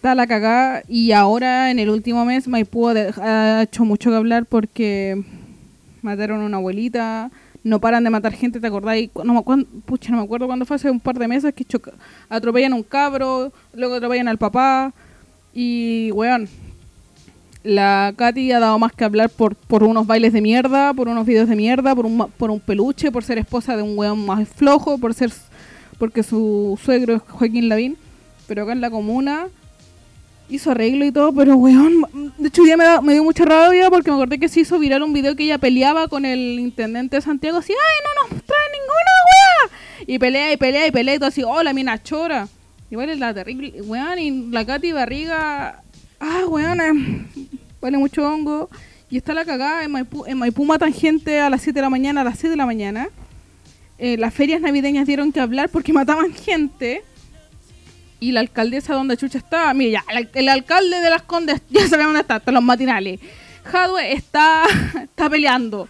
C: está la cagada y ahora en el último mes Maipú ha, hecho mucho que hablar porque mataron a una abuelita, no paran de matar gente, ¿te acordáis? No pucha, no me acuerdo cuándo fue, hace un par de meses que atropellan a un cabro, luego atropellan al papá y, weón, la Katy ha dado más que hablar por, por unos bailes de mierda, por unos videos de mierda, por un, por un peluche, por ser esposa de un weón más flojo, por ser porque su suegro es Joaquín Lavín. Pero acá en la comuna hizo arreglo y todo, pero weón, de hecho día me, da- me dio mucha rabia porque me acordé que se hizo viral un video que ella peleaba con el intendente de Santiago así, ay, no nos trae ninguna wea. Y pelea y pelea y pelea y todo así, oh, la mina chora. Igual es la terrible, weón, y la Katy Barriga, ah, weón, vale mucho hongo. Y está la cagada, en Maipú, en Maipú matan gente a las 7 de la mañana, a las 6 de la mañana. Eh, las ferias navideñas dieron que hablar porque mataban gente. Y la alcaldesa donde Chucha estaba, mire ya, el, alcalde de las Condes, ya sabemos dónde está, está en los matinales. Jadwe está, está peleando.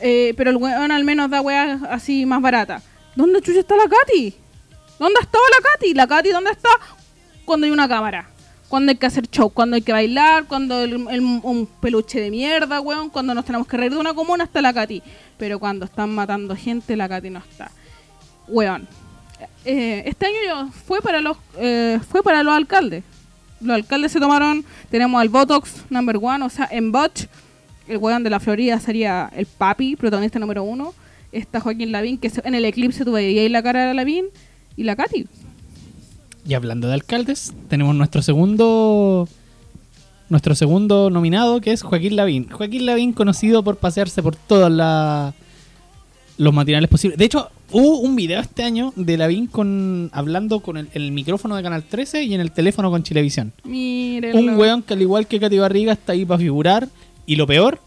C: Eh, pero el weón al menos da weas así más barata. ¿Dónde Chucha está la Katy? ¿Dónde ha estado la Katy? ¿La Katy dónde está? Cuando hay una cámara. Cuando hay que hacer show, cuando hay que bailar, cuando el- un peluche de mierda, weón, cuando nos tenemos que reír de una comuna está la Katy. Pero cuando están matando gente, la Katy no está. Weón. Eh, este año fue para los eh, fue para los alcaldes. Los alcaldes se tomaron, tenemos al Botox number one, o sea, en Botch, el weón de la Florida sería el papi, protagonista número uno. Está Joaquín Lavín, que en el eclipse veías ahí la cara de Lavín y la Katy.
A: Y hablando de alcaldes, tenemos nuestro segundo nuestro segundo nominado que es Joaquín Lavín. Joaquín Lavín conocido por pasearse por todos la- los matinales posibles. De hecho, hubo un video este año de Lavín con hablando con el, el micrófono de Canal 13 y en el teléfono con Chilevisión.
C: Mírenlo.
A: Un weón que al igual que Katy Barriga está ahí para figurar y lo peor,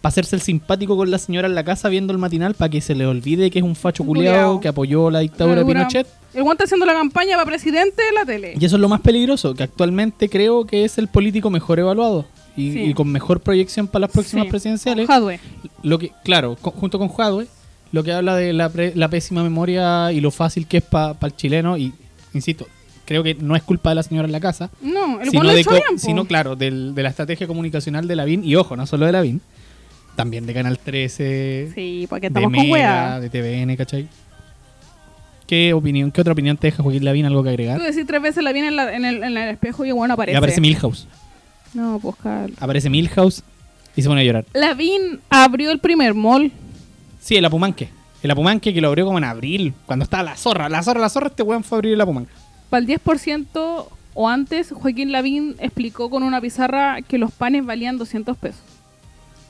A: para hacerse el simpático con la señora en la casa viendo el matinal para que se le olvide que es un facho culeado
C: Culeado.
A: que apoyó la dictadura de. Pinochet.
C: El está haciendo la campaña para presidente de la tele.
A: Y eso es lo más peligroso, que actualmente creo que es el político mejor evaluado y,
C: Sí.
A: y con mejor proyección para las próximas
C: Sí.
A: presidenciales.
C: Jadwe.
A: Lo que, claro, co- junto con Jadwe, lo que habla de la, pre- la pésima memoria y lo fácil que es para el chileno. Y insisto, creo que no es culpa de la señora en la casa,
C: No, el
A: sino, de co- sino claro, del- de la estrategia comunicacional de Lavín. Y ojo, no solo de Lavín, también de Canal 13,
C: Sí, porque
A: de
C: estamos con
A: Mega, de TVN, ¿cachai? ¿Qué opinión, qué otra opinión te deja Joaquín Lavín? ¿Algo que agregar?
C: Tú decís tres veces la viene en, la- en el, en el espejo y el weón
A: Y
C: aparece.
A: aparece Milhouse.
C: No, pues Carlos.
A: Aparece Milhouse y se pone a llorar.
C: Lavín abrió el primer mall.
A: Sí, el Apumanque. El Apumanque que lo abrió como en abril, cuando estaba la zorra. La zorra, la zorra, este weón fue a abrir el Apumanque.
C: Para el 10% o antes, Joaquín Lavín explicó con una pizarra que los panes valían 200 pesos.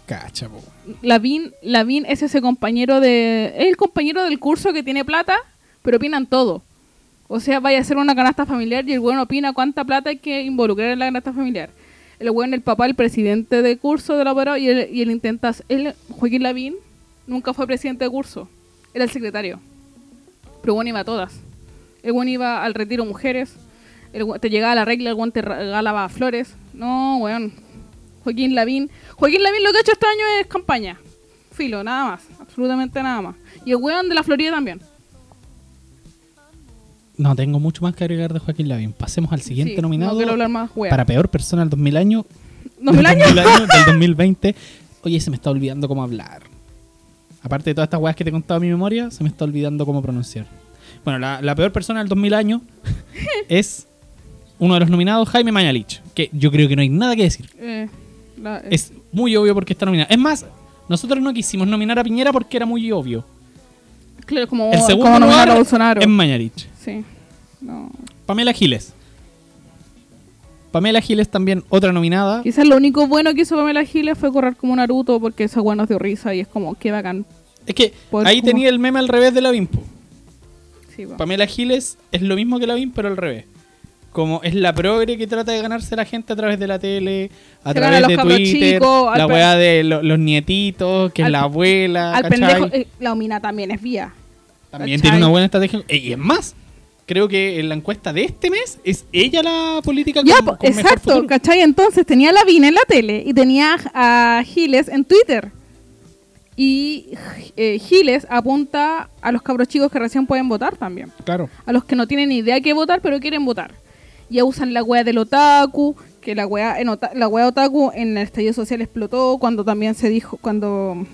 A: Cacha, po.
C: Lavín, Lavín es ese compañero de. Es el compañero del curso que tiene plata, pero opinan todo. O sea, vaya a hacer una canasta familiar y el weón opina cuánta plata hay que involucrar en la canasta familiar. El weón, el papá, el presidente de curso de la y él, y él intenta. Él, Joaquín Lavín, nunca fue presidente de curso. Era el secretario. Pero bueno, iba a todas. El weón iba al retiro mujeres. El te llegaba la regla, el weón te regalaba flores. No, weón. Joaquín Lavín. Joaquín Lavín lo que ha hecho este año es campaña. Filo, nada más. Absolutamente nada más. Y el weón de la Florida también.
A: No tengo mucho más que agregar de Joaquín Lavín. Pasemos al siguiente
C: Sí,
A: nominado
C: No quiero hablar más, weón.
A: para peor persona del 2000 año.
C: ¿No mil
A: del
C: años?
A: 2000 año, del 2020. Oye, se me está olvidando cómo hablar. Aparte de todas estas weas que te he contado en mi memoria, se me está olvidando cómo pronunciar. Bueno, la, la peor persona del 2000 año es uno de los nominados, Jaime Mañalich. Que yo creo que no hay nada que decir.
C: Eh, la- eh,
A: Es muy obvio porque está nominado. Es más, nosotros no quisimos nominar a Piñera porque era muy obvio.
C: claro, como,
A: El segundo
C: como nominar a Bolsonaro.
A: es Mañalich.
C: Sí. No.
A: Pamela Giles. Pamela Giles también otra nominada.
C: Quizás lo único bueno que hizo Pamela Giles fue correr como Naruto porque esa weón nos dio risa y es como, qué bacán.
A: Es que ahí tenía el meme al revés de la Bimpo.
C: Sí, po.
A: Pamela Giles es lo mismo que la Bim, pero al revés. Como es la progre que trata de ganarse la gente a través de la tele, a
C: Se
A: través de Twitter,
C: chicos,
A: la weá de lo- los nietitos, que es la abuela,
C: Al
A: ¿cachai?
C: pendejo, eh, la Omina también es vía.
A: También
C: ¿cachai?
A: tiene una buena estrategia. Y es más, creo que en la encuesta de este mes es ella la política
C: Ya,
A: con, con
C: exacto. ¿cachai? Entonces tenía a Lavín en la tele y tenía a Giles en Twitter. Y eh, Giles apunta a los cabros chicos que recién pueden votar también.
A: Claro.
C: A los que no tienen idea qué votar, pero quieren votar. Ya usan la wea del otaku, que la wea, en ota- la wea otaku en el estallido social explotó cuando también se dijo, cuando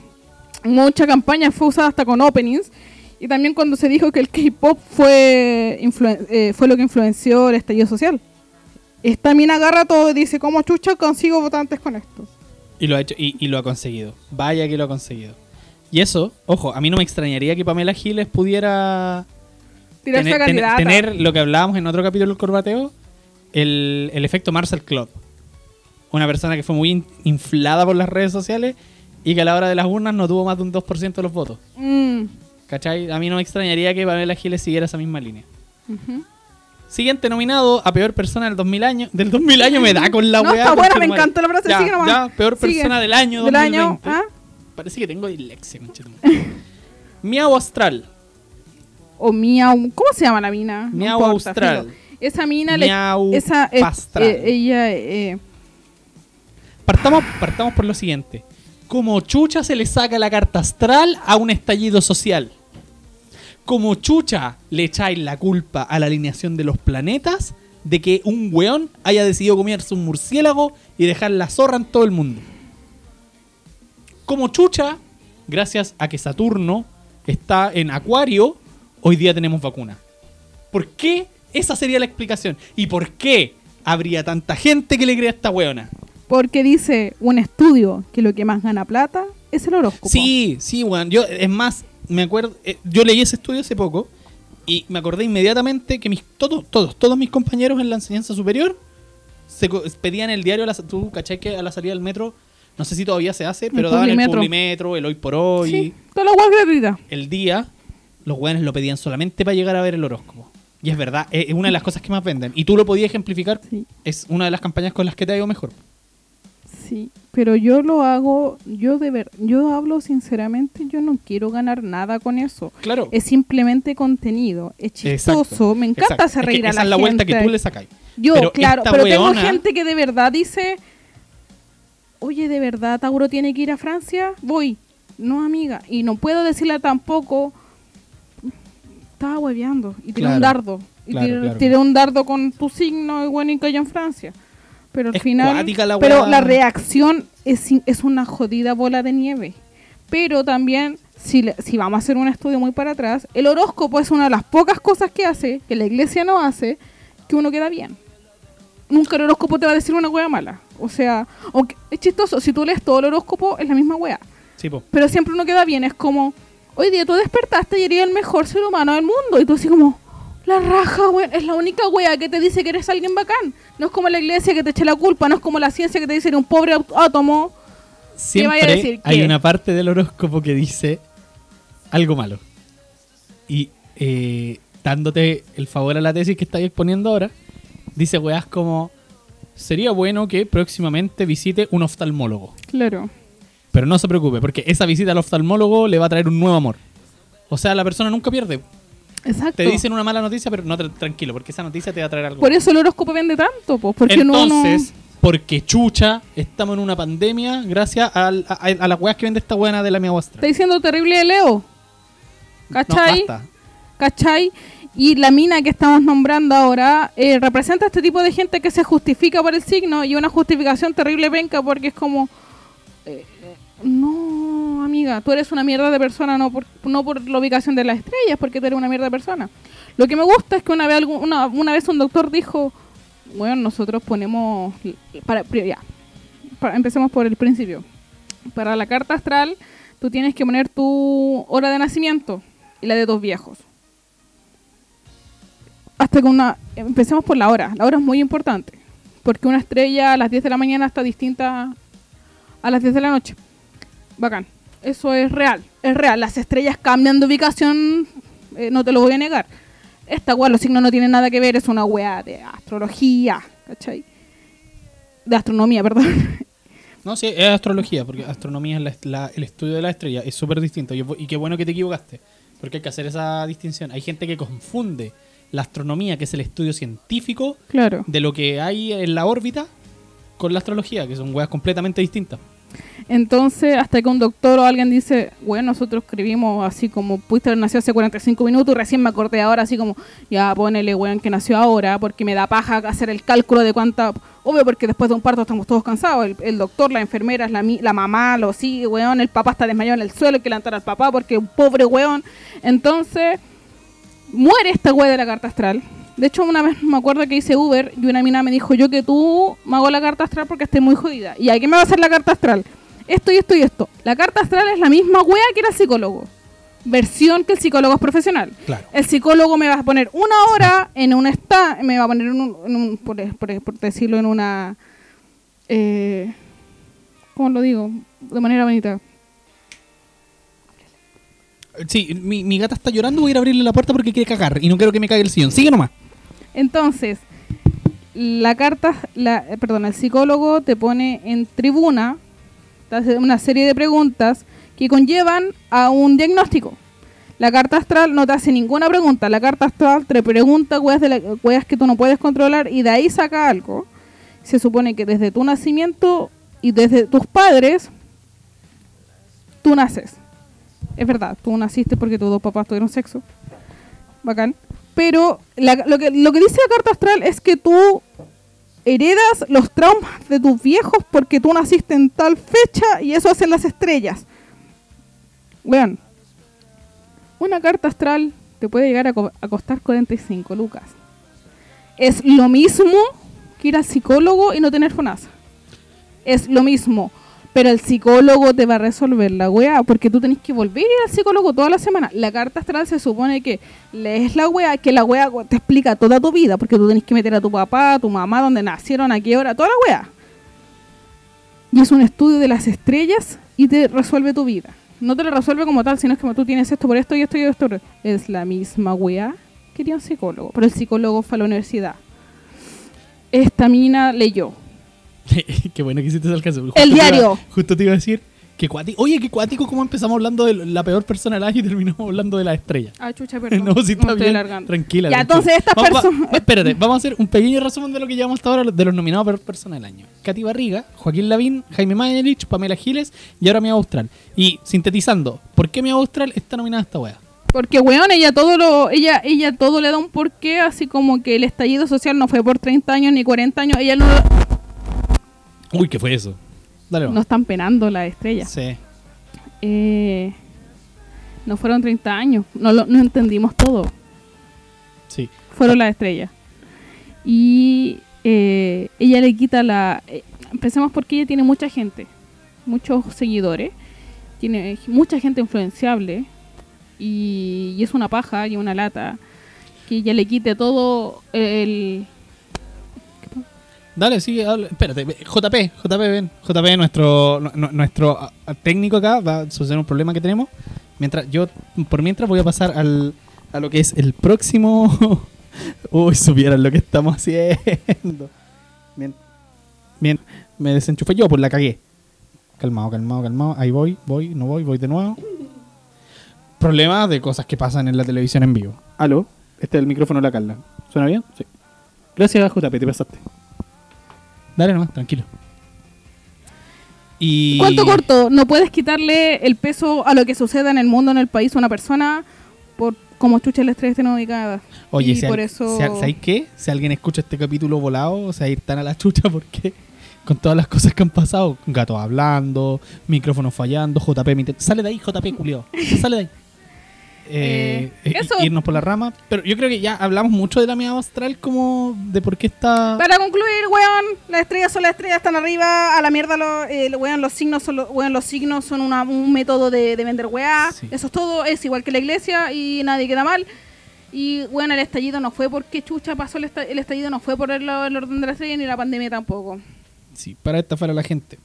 C: mucha campaña fue usada hasta con openings. Y también cuando se dijo que el K-pop fue, eh, fue lo que influenció el estallido social. Esta mina agarra todo y dice, ¿cómo chucha consigo votantes con esto?
A: Y lo ha hecho, y, y lo ha conseguido. Vaya que lo ha conseguido. Y eso, ojo, a mí no me extrañaría que Pamela Giles pudiera tener, lo que hablábamos en otro capítulo del corbateo, el, el efecto Marcel Club. Una persona que fue muy in- inflada por las redes sociales y que a la hora de las urnas no tuvo más de un 2% de los votos.
C: Mm,
A: ¿Cachai? A mí no me extrañaría que Pamela Giles siguiera esa misma línea. Siguiente nominado a peor persona del 2000 año. Del 2000 año me da con la
C: No,
A: weá.
C: está buena, me encanta la frase,
A: Ya,
C: sigue nomás.
A: ya, peor
C: Sigue.
A: persona del año
C: Del
A: 2020.
C: año, ¿ah?
A: Parece que tengo dislexia. Miau Astral.
C: O Miau, ¿cómo se llama la mina? No
A: Miau
C: importa,
A: Austral.
C: filo. Esa mina, le-
A: Miau
C: esa, es-
A: Pastral.
C: eh, ella, eh,
A: Partamos, partamos por lo siguiente. Como chucha se le saca la carta astral a un estallido social. Como chucha le echáis la culpa a la alineación de los planetas de que un weón haya decidido comerse un murciélago y dejar la zorra en todo el mundo. Como chucha, gracias a que Saturno está en Acuario, hoy día tenemos vacuna. ¿Por qué? Esa sería la explicación. ¿Y por qué habría tanta gente que le crea a esta weona?
C: Porque dice un estudio que lo que más gana plata es el horóscopo.
A: Sí, sí, weón. Yo, es más, me acuerdo. eh, yo leí ese estudio hace poco y me acordé inmediatamente que mis, todos, todos, todos mis compañeros en la enseñanza superior se pedían el diario. A la, tú, ¿cachai? Que a la salida del metro, no sé si todavía se hace, pero daban el
C: Publimetro.
A: el hoy por hoy,
C: Sí, toda la
A: el día. Los weones lo pedían solamente para llegar a ver el horóscopo. Y es verdad, es es una de las cosas que más venden. Y tú lo podías ejemplificar.
C: Sí.
A: Es una de las campañas con las que te ha ido mejor.
C: Sí, pero yo lo hago, yo de ver, yo hablo sinceramente, yo no quiero ganar nada con eso.
A: Claro.
C: Es simplemente contenido, es chistoso,
A: Exacto,
C: me encanta
A: exacto.
C: hacer
A: Es que
C: reír a
A: esa
C: la
A: es la vuelta
C: gente.
A: que tú le sacáis.
C: Yo,
A: Pero
C: claro, pero tengo gente que de verdad dice, oye, ¿de verdad Tauro tiene que ir a Francia? Voy. No, amiga. Y no puedo decirle tampoco, estaba hueveando y tiré un dardo. Y
A: claro,
C: tiré,
A: claro.
C: tiré un dardo con tu signo y bueno, y cayó en Francia. Pero al
A: Es
C: final...
A: la
C: pero la reacción es, es una jodida bola de nieve. Pero también, si, si vamos a hacer un estudio muy para atrás, el horóscopo es una de las pocas cosas que hace, que la iglesia no hace, que uno queda bien. Nunca el horóscopo te va a decir una wea mala. O sea, aunque es chistoso, si tú lees todo el horóscopo, es la misma wea.
A: Sí.
C: Pero siempre uno queda bien. Es como, hoy día tú despertaste y eres el mejor ser humano del mundo. Y tú así como, la raja, weón. Es la única wea que te dice que eres alguien bacán. No es como la iglesia que te echa la culpa. No es como la ciencia que te dice que eres un pobre átomo.
A: siempre
C: vaya a decir?
A: hay
C: ¿Qué?
A: una parte del horóscopo que dice algo malo. Y eh, dándote el favor a la tesis que estáis exponiendo ahora, dice weas como sería bueno que próximamente visite un oftalmólogo.
C: Claro.
A: Pero no se preocupe, porque esa visita al oftalmólogo le va a traer un nuevo amor. O sea, la persona nunca pierde.
C: Exacto.
A: Te dicen una mala noticia, pero no tra- tranquilo, porque esa noticia te va a traer algo.
C: Por eso el horóscopo vende tanto, pues, porque
A: Entonces,
C: no,
A: porque chucha, estamos en una pandemia gracias al- a, a- las weas que vende esta buena de la mía vuestra.
C: Está diciendo terrible de Leo. ¿Cachai?
A: No, basta.
C: ¿Cachai? Y la mina que estamos nombrando ahora eh, representa a este tipo de gente que se justifica por el signo y una justificación terrible penca porque es como... eh, eh, no, tú eres una mierda de persona no por, no por la ubicación de las estrellas, porque tú eres una mierda de persona. Lo que me gusta es que una vez, un doctor dijo, bueno, nosotros ponemos... Para, ya, empecemos por el principio. Para la carta astral, tú tienes que poner tu hora de nacimiento y la de tus viejos. Hasta que una. Empecemos por la hora. La hora es muy importante. Porque una estrella a las 10 de la mañana está distinta a las 10 de la noche. Bacán. Eso es real. Es real. Las estrellas cambian de ubicación. eh, no te lo voy a negar. Esta weá, los signos no tienen nada que ver. Es una weá de astrología. ¿Cachai? De astronomía, perdón.
A: No, sí, es astrología, porque astronomía es la- la- el estudio de la estrella, es súper distinto. Y, y qué bueno que te equivocaste, porque hay que hacer esa distinción. Hay gente que confunde la astronomía, que es el estudio científico
C: claro.
A: de lo que hay en la órbita, con la astrología, que son weas completamente distintas.
C: Entonces, hasta que un doctor o alguien dice, bueno, nosotros escribimos así como, pudiste haber nacido hace 45 minutos y recién me acordé ahora, así como, ya ponele, weón, que nació ahora, porque me da paja hacer el cálculo de cuánta... Obvio, porque después de un parto estamos todos cansados, el, doctor, la enfermera, la, la mamá, lo sigue, weón, el papá está desmayado en el suelo, hay que levantar al papá porque un pobre weón. Entonces, muere esta weá de la carta astral. De hecho, una vez me acuerdo que hice Uber y una mina me dijo, yo que tú me hago la carta astral porque estoy muy jodida. ¿Y a qué me va a hacer la carta astral? Esto y esto y esto. La carta astral es la misma wea que era el psicólogo. Versión que el psicólogo es profesional.
A: Claro.
C: El psicólogo me va a poner una hora en un esta, me va a poner en un, en un- por, por- por decirlo, en una... Eh, ¿Cómo lo digo? De manera bonita.
A: Sí, mi, mi gata está llorando, voy a ir a abrirle la puerta porque quiere cagar y no quiero que me caiga el sillón. Sigue nomás.
C: Entonces, la carta, la, eh, perdón, el psicólogo te pone en tribuna, una serie de preguntas que conllevan a un diagnóstico. La carta astral no te hace ninguna pregunta. La carta astral te pregunta weas, que tú no puedes controlar y de ahí saca algo. Se supone que desde tu nacimiento y desde tus padres, tú naces. Es verdad, tú naciste porque tus dos papás tuvieron sexo. Bacán. Pero lo, que, lo que dice la carta astral es que tú heredas los traumas de tus viejos porque tú naciste en tal fecha y eso hacen las estrellas. Vean, una carta astral te puede llegar a, co- a costar 45 lucas. Es lo mismo que ir al psicólogo y no tener FONASA. Es lo mismo. Pero el psicólogo te va a resolver la weá, porque tú tenés que volver al psicólogo toda la semana. La carta astral se supone que lees la weá, que la weá te explica toda tu vida, porque tú tenés que meter a tu papá, a tu mamá, dónde nacieron, a qué hora, toda la weá. Y es un estudio de las estrellas y te resuelve tu vida. No te lo resuelve como tal, sino es como tú tienes esto por esto y esto y esto. Es la misma weá que tiene un psicólogo, pero el psicólogo fue a la universidad. Esta mina leyó.
A: qué bueno que hiciste ese alcance. Justo
C: El
A: te iba-
C: diario.
A: justo te iba a decir que cuático. Oye, qué cuático cómo empezamos hablando de la peor persona del año y terminamos hablando de la estrella.
C: Ah, chucha, perdón.
A: No, si está bien.
C: alargando.
A: Tranquila.
C: Ya,
A: tranquila.
C: entonces estas personas...
A: espérate, vamos a hacer un pequeño resumen de lo que llevamos hasta ahora de los nominados a peor persona del año. Katy Barriga, Joaquín Lavín, Jaime Mayenich, Pamela Giles y ahora Mia Austral. Y sintetizando, ¿por qué Mia Austral está nominada a esta wea?
C: Porque, weón, ella todo lo, ella, ella todo le da un porqué, así como que el estallido social no fue por 30 años ni 40 años, ella no,
A: Uy, ¿qué fue eso? Dale,
C: no están penando las estrellas.
A: Sí.
C: Eh, no fueron 30 años, no, lo- no entendimos todo,
A: Sí.
C: fueron las estrellas. Y eh, ella le quita la... eh, empecemos porque ella tiene mucha gente, muchos seguidores, tiene mucha gente influenciable y, y es una paja y una lata que ella le quite todo el...
A: Dale, sigue, habla. Espérate, JP, JP, ven. JP, nuestro, nu- nu- nuestro ah, ah, técnico acá, va a suceder un problema que tenemos. Mientras, yo, por mientras voy a pasar al, a lo que es el próximo. Uy, supieran lo que estamos haciendo. Bien, bien, me desenchufé yo, pues la cagué. Calmado, calmado, calmado. Ahí voy, voy, no voy, voy de nuevo. Problemas de cosas que pasan en la televisión en vivo. Aló, este es el micrófono de la Carla. ¿Suena bien? Sí. Gracias, JP, te pasaste. Dale nomás, tranquilo. Y...
C: ¿Cuánto corto? No puedes quitarle el peso a lo que suceda en el mundo, en el país, a una persona por como chucha el estrés no ubicada.
A: Oye,
C: y
A: si,
C: por
A: al-
C: eso...
A: si al- ¿sabes qué? Si alguien escucha este capítulo volado, se va a ir tan a la chucha porque con todas las cosas que han pasado, gatos hablando, micrófonos fallando, JP, sale de ahí, JP, culiao, sale de ahí. Eh,
C: Eh, eso.
A: irnos por la rama, pero yo creo que ya hablamos mucho de la mía astral como de por qué está
C: Para concluir, weón, las estrellas son las estrellas, están arriba, a la mierda los, eh, weón, los signos son los, weón, los signos son una- un método de, de vender weá,
A: Sí.
C: eso es todo, es igual que la iglesia y nadie queda mal. Y bueno, el estallido no fue porque chucha pasó el, esta- el estallido, no fue por el, el orden de la estrella ni la pandemia tampoco.
A: Sí, para estafar a la gente.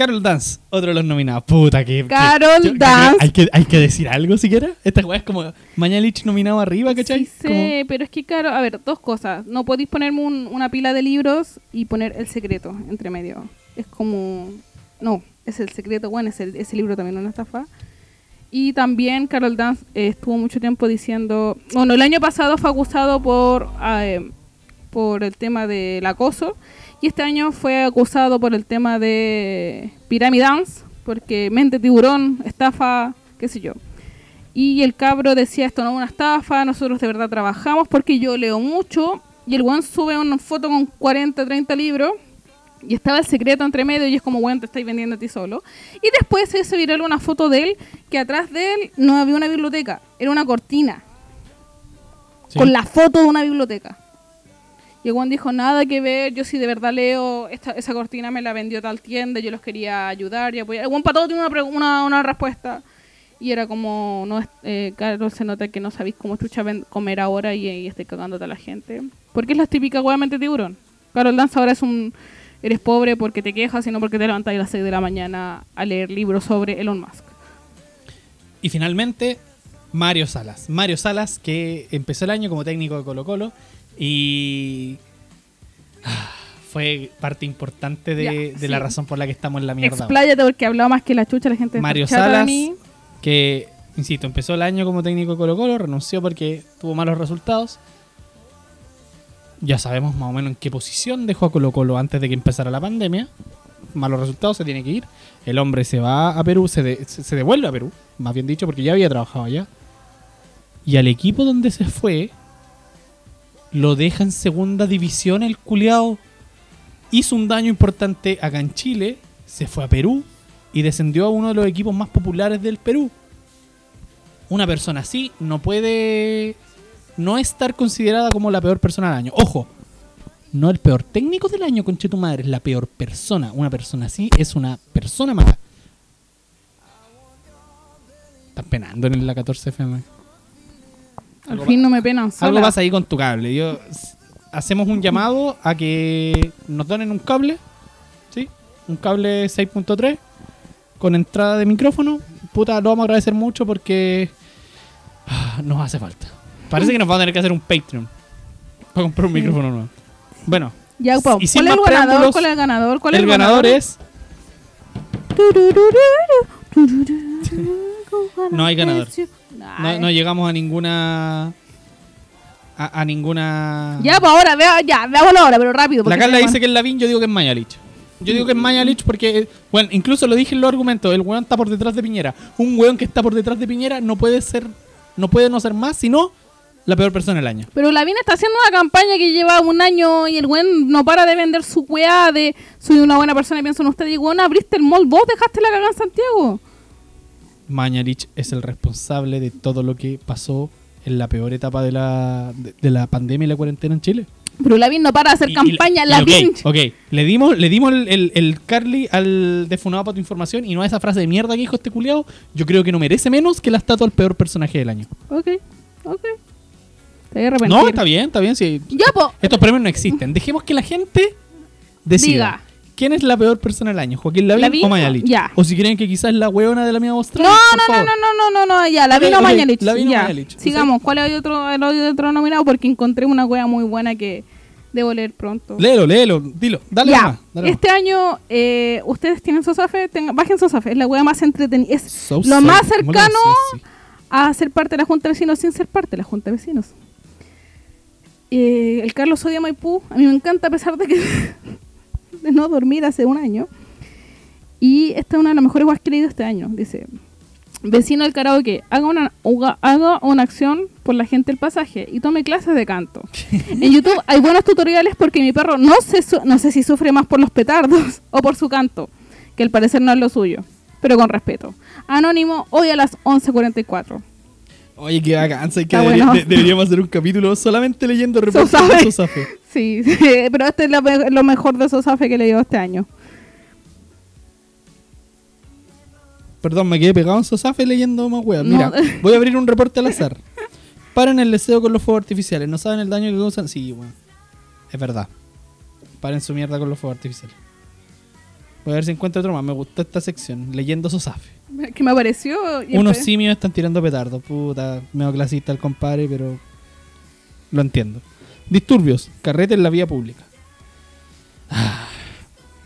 A: Carol Dance, otro de los nominados. Puta que.
C: Carol
A: yo
C: Dance.
A: Hay que, hay que decir algo siquiera. Esta weá es como Mañalich nominado arriba, ¿cachai?
C: Sí, sé, pero es que claro, a ver, dos cosas. No podéis ponerme un- una pila de libros y poner el secreto entre medio. Es como... No, es el secreto, bueno, ese libro también es una estafa. Y también Carol Dance eh, estuvo mucho tiempo diciendo... Bueno, el año pasado fue acusado por, eh, por el tema del acoso. Y este año fue acusado por el tema de Pyramid Dance, porque mente tiburón, estafa, qué sé yo. Y el cabro decía, esto no es una estafa, nosotros de verdad trabajamos porque yo leo mucho. Y el weón sube una foto con 40, 30 libros. Y estaba el secreto entre medio y es como, weón, te estáis vendiendo a ti solo. Y después se hizo viral una foto de él que atrás de él no había una biblioteca, era una cortina
A: Sí.
C: con la foto de una biblioteca. Y el dijo, nada que ver, yo si de verdad leo, esta, esa cortina me la vendió tal tienda, yo los quería ayudar y apoyar. El para todo tiene una, una, una respuesta. Y era como, no, eh, claro, se nota que no sabéis cómo chucha comer ahora y, y estoy cagándote a la gente. Porque es la típica weá mente tiburón. Carol Dance ahora es un, eres pobre porque te quejas, sino porque te levantas a las 6 de la mañana a leer libros sobre Elon Musk.
A: Y finalmente, Mario Salas. Mario Salas, que empezó el año como técnico de Colo Colo y ah, fue parte importante de,
C: Ya,
A: de
C: sí.
A: la razón por la que estamos en la mierda.
C: Expláyate porque hablaba más que la chucha, la gente
A: Mario
C: de
A: Salas,
C: mí.
A: que, insisto, empezó el año como técnico de Colo Colo, renunció porque tuvo malos resultados. Ya sabemos más o menos en qué posición dejó a Colo Colo antes de que empezara la pandemia. Malos resultados, se tiene que ir. El hombre se va a Perú, se, de- se se devuelve a Perú, más bien dicho, porque ya había trabajado allá. Y al equipo donde se fue, lo deja en segunda división el culiao. Hizo un daño importante acá en Chile, se fue a Perú y descendió a uno de los equipos más populares del Perú. Una persona así no puede no estar considerada como la peor persona del año. Ojo, no el peor técnico del año, conche tu madre, es la peor persona. Una persona así es una persona mala. Estás penando en la 14 FM.
C: Al fin no me penan sola.
A: Algo pasa ahí con tu cable. Yo, hacemos un llamado a que nos donen un cable. ¿Sí? Un cable 6.3 con entrada de micrófono. Puta, lo vamos a agradecer mucho porque ah, nos hace falta. Parece que nos va a tener que hacer un Patreon para comprar un
C: Sí.
A: micrófono nuevo. Bueno,
C: Ya, ¿cuál es el ganador? ¿Cuál es el ganador? ¿Cuál es
A: el ganador es. No hay ganador. No, no llegamos a ninguna. A, a ninguna.
C: Ya, pues ahora, vea, ya, veámoslo ahora, pero rápido.
A: La Carla dice que es Lavín, yo digo que es Mañalich. Yo digo que es Mañalich porque, bueno, incluso lo dije en los argumentos, el weón está por detrás de Piñera. Un weón que está por detrás de Piñera no puede ser, no puede no ser más, sino la peor persona del año.
C: Pero Lavín está haciendo una campaña que lleva un año y el weón no para de vender su weá de soy una buena persona y pienso en usted. Y weón, abriste el mall, vos dejaste la cagada en Santiago.
A: Mañalich es el responsable de todo lo que pasó en la peor etapa de la, de, de la pandemia y la cuarentena en Chile.
C: Pero Lavín no para de hacer
A: Y-
C: campaña.
A: y-
C: Lavín.
A: ok, ok. le dimos, le dimos el, el- el Carly al defunado para tu información y no a esa frase de mierda que dijo este culiao. Yo creo que no merece menos que la estatua al peor personaje del año.
C: Ok, ok. Te voy a arrepentir.
A: No, está bien, está bien. Sí.
C: Ya, po.
A: Estos premios no existen. Dejemos que la gente decida.
C: Diga.
A: ¿Quién es la peor persona del año? ¿Joaquín Lavín,
C: Lavín
A: o Mañalich?
C: ya.
A: O si creen que quizás es la hueona de la mía Australia.
C: No, no, no, no, no, no, no, no, ya, la
A: Ok,
C: vino
A: ok,
C: Mañalich.
A: Lavín o. Mañalich.
C: Sigamos, ¿cuál es el otro, el otro nominado? Porque encontré una wea muy buena que debo leer pronto.
A: Léelo, léelo, dilo. Dale
C: ya,
A: dale
C: este año eh, ustedes tienen Sosafe, tengan, bajen Sosafe, es la wea más entretenida, es
A: So
C: lo más
A: ¿Cómo le
C: cercano a ser parte de la Junta de Vecinos sin ser parte de la Junta de Vecinos. Eh, el Carlos Odia Maipú, a mí me encanta a pesar de que de no dormir hace un año. Y esta es una de las mejores guas que he leído este año. Dice, vecino del karaoke, haga una, haga- haga una acción por la gente del pasaje y tome clases de canto. en YouTube hay buenos tutoriales porque mi perro no, se no sé si sufre más por los petardos o por su canto, que al parecer no es lo suyo, pero con respeto. Anónimo, hoy a las 11.44.
A: Oye, qué. ¿sabes que debería-
C: bueno.
A: de- deberíamos hacer un capítulo solamente leyendo reportes de Sosafe.
C: Sí, sí, pero este es lo, me- lo mejor de Sosafe que he leído este año.
A: Perdón, me quedé pegado en Sosafe leyendo más weas.
C: No.
A: Mira, voy a abrir un reporte al azar. Paren el deseo con los fuegos artificiales. ¿No saben el daño que causan? Sí, weón. Es verdad. Paren su mierda con los fuegos artificiales. Voy a ver si encuentro otro más. Me gustó esta sección. Leyendo Sosafe.
C: Que me apareció.
A: Unos simios están tirando petardos. Puta, medio clasista el compadre, pero lo entiendo. Disturbios, carrete en la vía pública. Ah.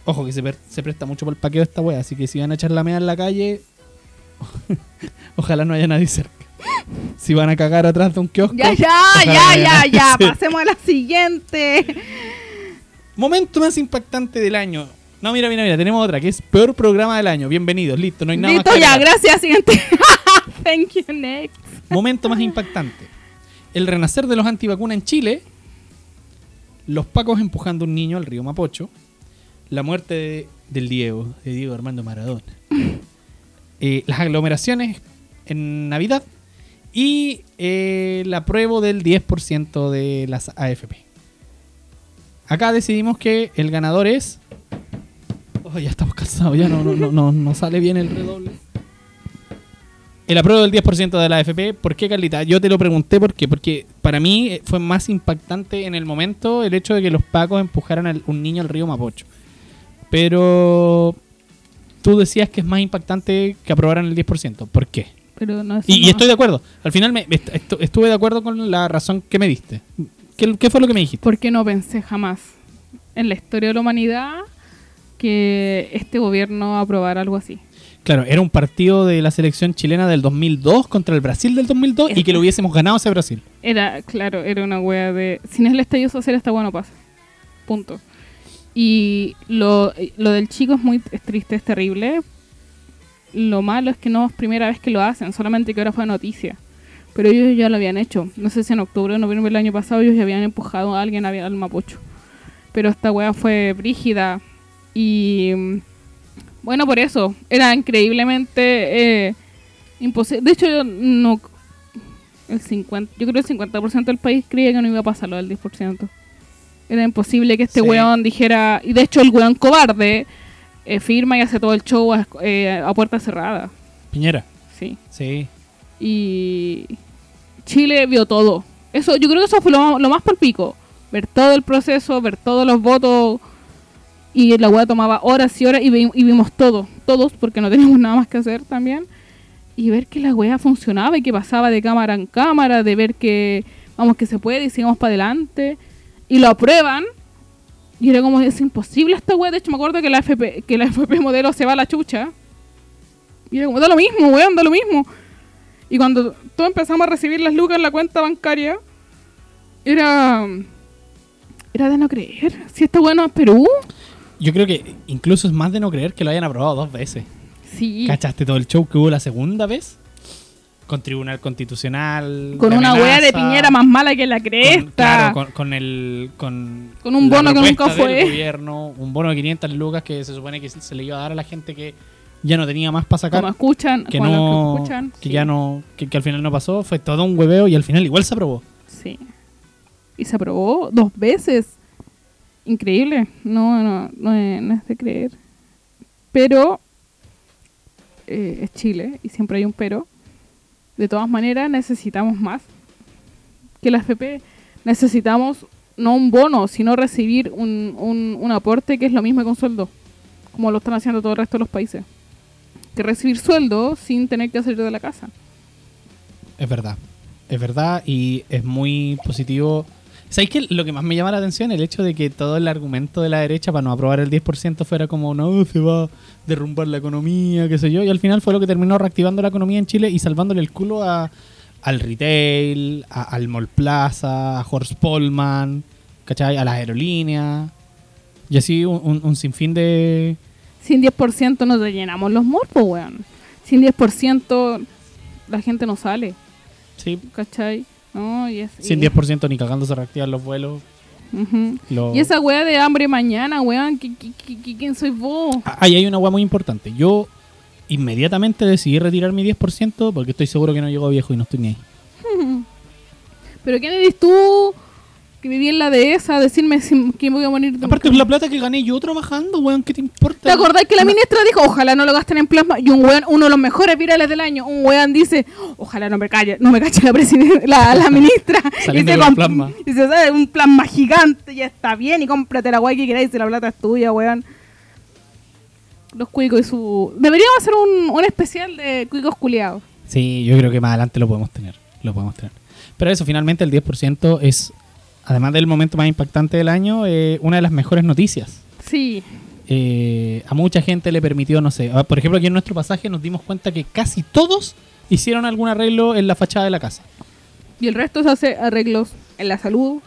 A: Ojo que se, presta mucho por el paqueo esta wea, así que si van a echar la mea en la calle, ojalá no haya nadie cerca. Si van a cagar atrás de un kiosco.
C: Ya, ya, ya, ya, ya. Pasemos a la siguiente.
A: Momento más impactante del año. No, mira, mira, mira, tenemos otra que es peor programa del año. Bienvenidos, listo, no hay nada
C: Listo,
A: más que
C: ya, gracias. Siguiente. Thank you, next.
A: Momento más impactante. El renacer de los antivacunas en Chile. Los pacos empujando un niño al río Mapocho. La muerte de- del Diego, de Diego Armando Maradona. Eh, las aglomeraciones en Navidad. Y eh, el apruebo del 10% de las AFP. Acá decidimos que el ganador es. Oh, ya estamos cansados, ya no, no, no, no, no sale bien el redoble. El apruebo del 10% de la AFP, ¿por qué, Carlita? Yo te lo pregunté por qué. Porque para mí eh, fue más impactante en el momento el hecho de que los pacos empujaran a un niño al río Mapocho. Pero tú decías que es más impactante que aprobaran el 10%. ¿Por qué?
C: Pero no es
A: Y, estoy de acuerdo. Al final me, me est- estu- estuve de acuerdo con la razón que me diste. ¿Qué, qué fue lo que me dijiste?
C: Porque no pensé jamás en la historia de la humanidad que este gobierno aprobara algo así.
A: Claro, era un partido de la selección chilena del 2002 contra el Brasil del 2002 y que lo hubiésemos ganado ese Brasil.
C: Era, claro, era una wea de. Sin el estallido esta wea no pasa. Punto. Y lo, lo del chico es muy es triste, es terrible. Lo malo es que no es primera vez que lo hacen, solamente que ahora fue noticia. Pero ellos ya lo habían hecho. No sé si en octubre o noviembre del año pasado ellos ya habían empujado a alguien al Mapocho. Pero esta wea fue brígida. Y mm, bueno, por eso. Era increíblemente imposible. De hecho, yo no, el 50, yo creo que el 50% del país creía que no iba a pasar lo del 10%. Era imposible que este
A: Sí.
C: weón dijera, y de hecho el weón cobarde eh, firma y hace todo el show a, eh, a puerta cerrada.
A: Piñera.
C: Sí.
A: Sí.
C: Y Chile vio todo. Eso, yo creo que eso fue lo, lo más por pico. Ver todo el proceso, ver todos los votos. Y la weá tomaba horas y horas y, vi- y vimos todo. Todos, porque no teníamos nada más que hacer también. Y ver que la weá funcionaba y que pasaba de cámara en cámara, de ver que vamos que se puede y sigamos para adelante. Y lo aprueban. Y era como, es imposible esta weá. De hecho, me acuerdo que la FP, que la FP modelo se va a la chucha. Y era como, da lo mismo, weón, da lo mismo. Y cuando todos empezamos a recibir las lucas en la cuenta bancaria, era. Era de no creer. Si está bueno Perú,
A: Yo creo que incluso es más de no creer que lo hayan aprobado dos veces.
C: sí.
A: ¿Cachaste todo el show que hubo la segunda vez? Con Tribunal Constitucional.
C: Con una wea de
A: amenaza,
C: Piñera más mala que la
A: con-
C: cresta.
A: claro, con, con el. Con,
C: Con un bono que nunca fue.
A: gobierno, un bono de 500 lucas que se supone que se le iba a dar a la gente que ya no tenía más para sacar.
C: como escuchan,
A: que no.
C: que escuchan.
A: que
C: sí.
A: ya no. Que, que al final no pasó. Fue todo un hueveo y al final igual se aprobó.
C: Sí. Y se aprobó dos veces. Increíble. No, no, no no es de creer. Pero eh, es Chile y siempre hay un pero. De todas maneras necesitamos más. que la FP necesitamos no un bono, sino recibir un, un, un aporte que es lo mismo que un sueldo, como lo están haciendo todo el resto de los países. Que recibir sueldo sin tener que salir de la casa.
A: Es verdad. Es verdad y es muy positivo. ¿Sabéis que lo que más me llama la atención el hecho de que todo el argumento de la derecha para no aprobar el 10% fuera como no, se va a derrumbar la economía, qué sé yo, y al final fue lo que terminó reactivando la economía en Chile y salvándole el culo a, al retail, a- al Mall Plaza, a Horst Polman, ¿cachai? A las aerolíneas. Y así un, un- un sinfín de...
C: Sin 10% no te llenamos los morpos, weón. Sin 10% la gente no sale,
A: Sí,
C: ¿cachai? No, y es,
A: sin
C: y-
A: 10% ni cagando se reactivan los vuelos. Los-
C: Y esa weá de hambre mañana, weón, ¿qui- qui- qui- qui- ¿quién sois vos?
A: Ahí hay una hueá muy importante. Yo inmediatamente decidí retirar mi 10% porque estoy seguro que no llego viejo y no estoy ni ahí.
C: ¿Pero quién eres tú que viví en la dehesa a decirme si, que me voy a morir de
A: Aparte, la plata que gané yo trabajando, weón, ¿qué te importa?
C: ¿Te acordás que la ministra dijo, ojalá no lo gasten en plasma? Y un weón, uno de los mejores virales del año, un weón dice, ojalá no me calle, no me cache la la, la ministra.
A: Saliendo
C: se
A: con plasma.
C: Y se sabe, un plasma gigante, ya está bien, y cómprate la weá que queráis, si la plata es tuya, weón. Los cuicos y su... Deberíamos hacer un, un especial de cuicos culiados.
A: Sí, yo creo que más adelante lo podemos tener. Lo podemos tener. Pero eso, finalmente, el 10% es, además del momento más impactante del año, eh, una de las mejores noticias.
C: Sí,
A: Eh, a mucha gente le permitió, no sé, ah, por ejemplo, aquí en nuestro pasaje nos dimos cuenta que casi todos hicieron algún arreglo en la fachada de la casa.
C: y el resto se hace arreglos en la salud,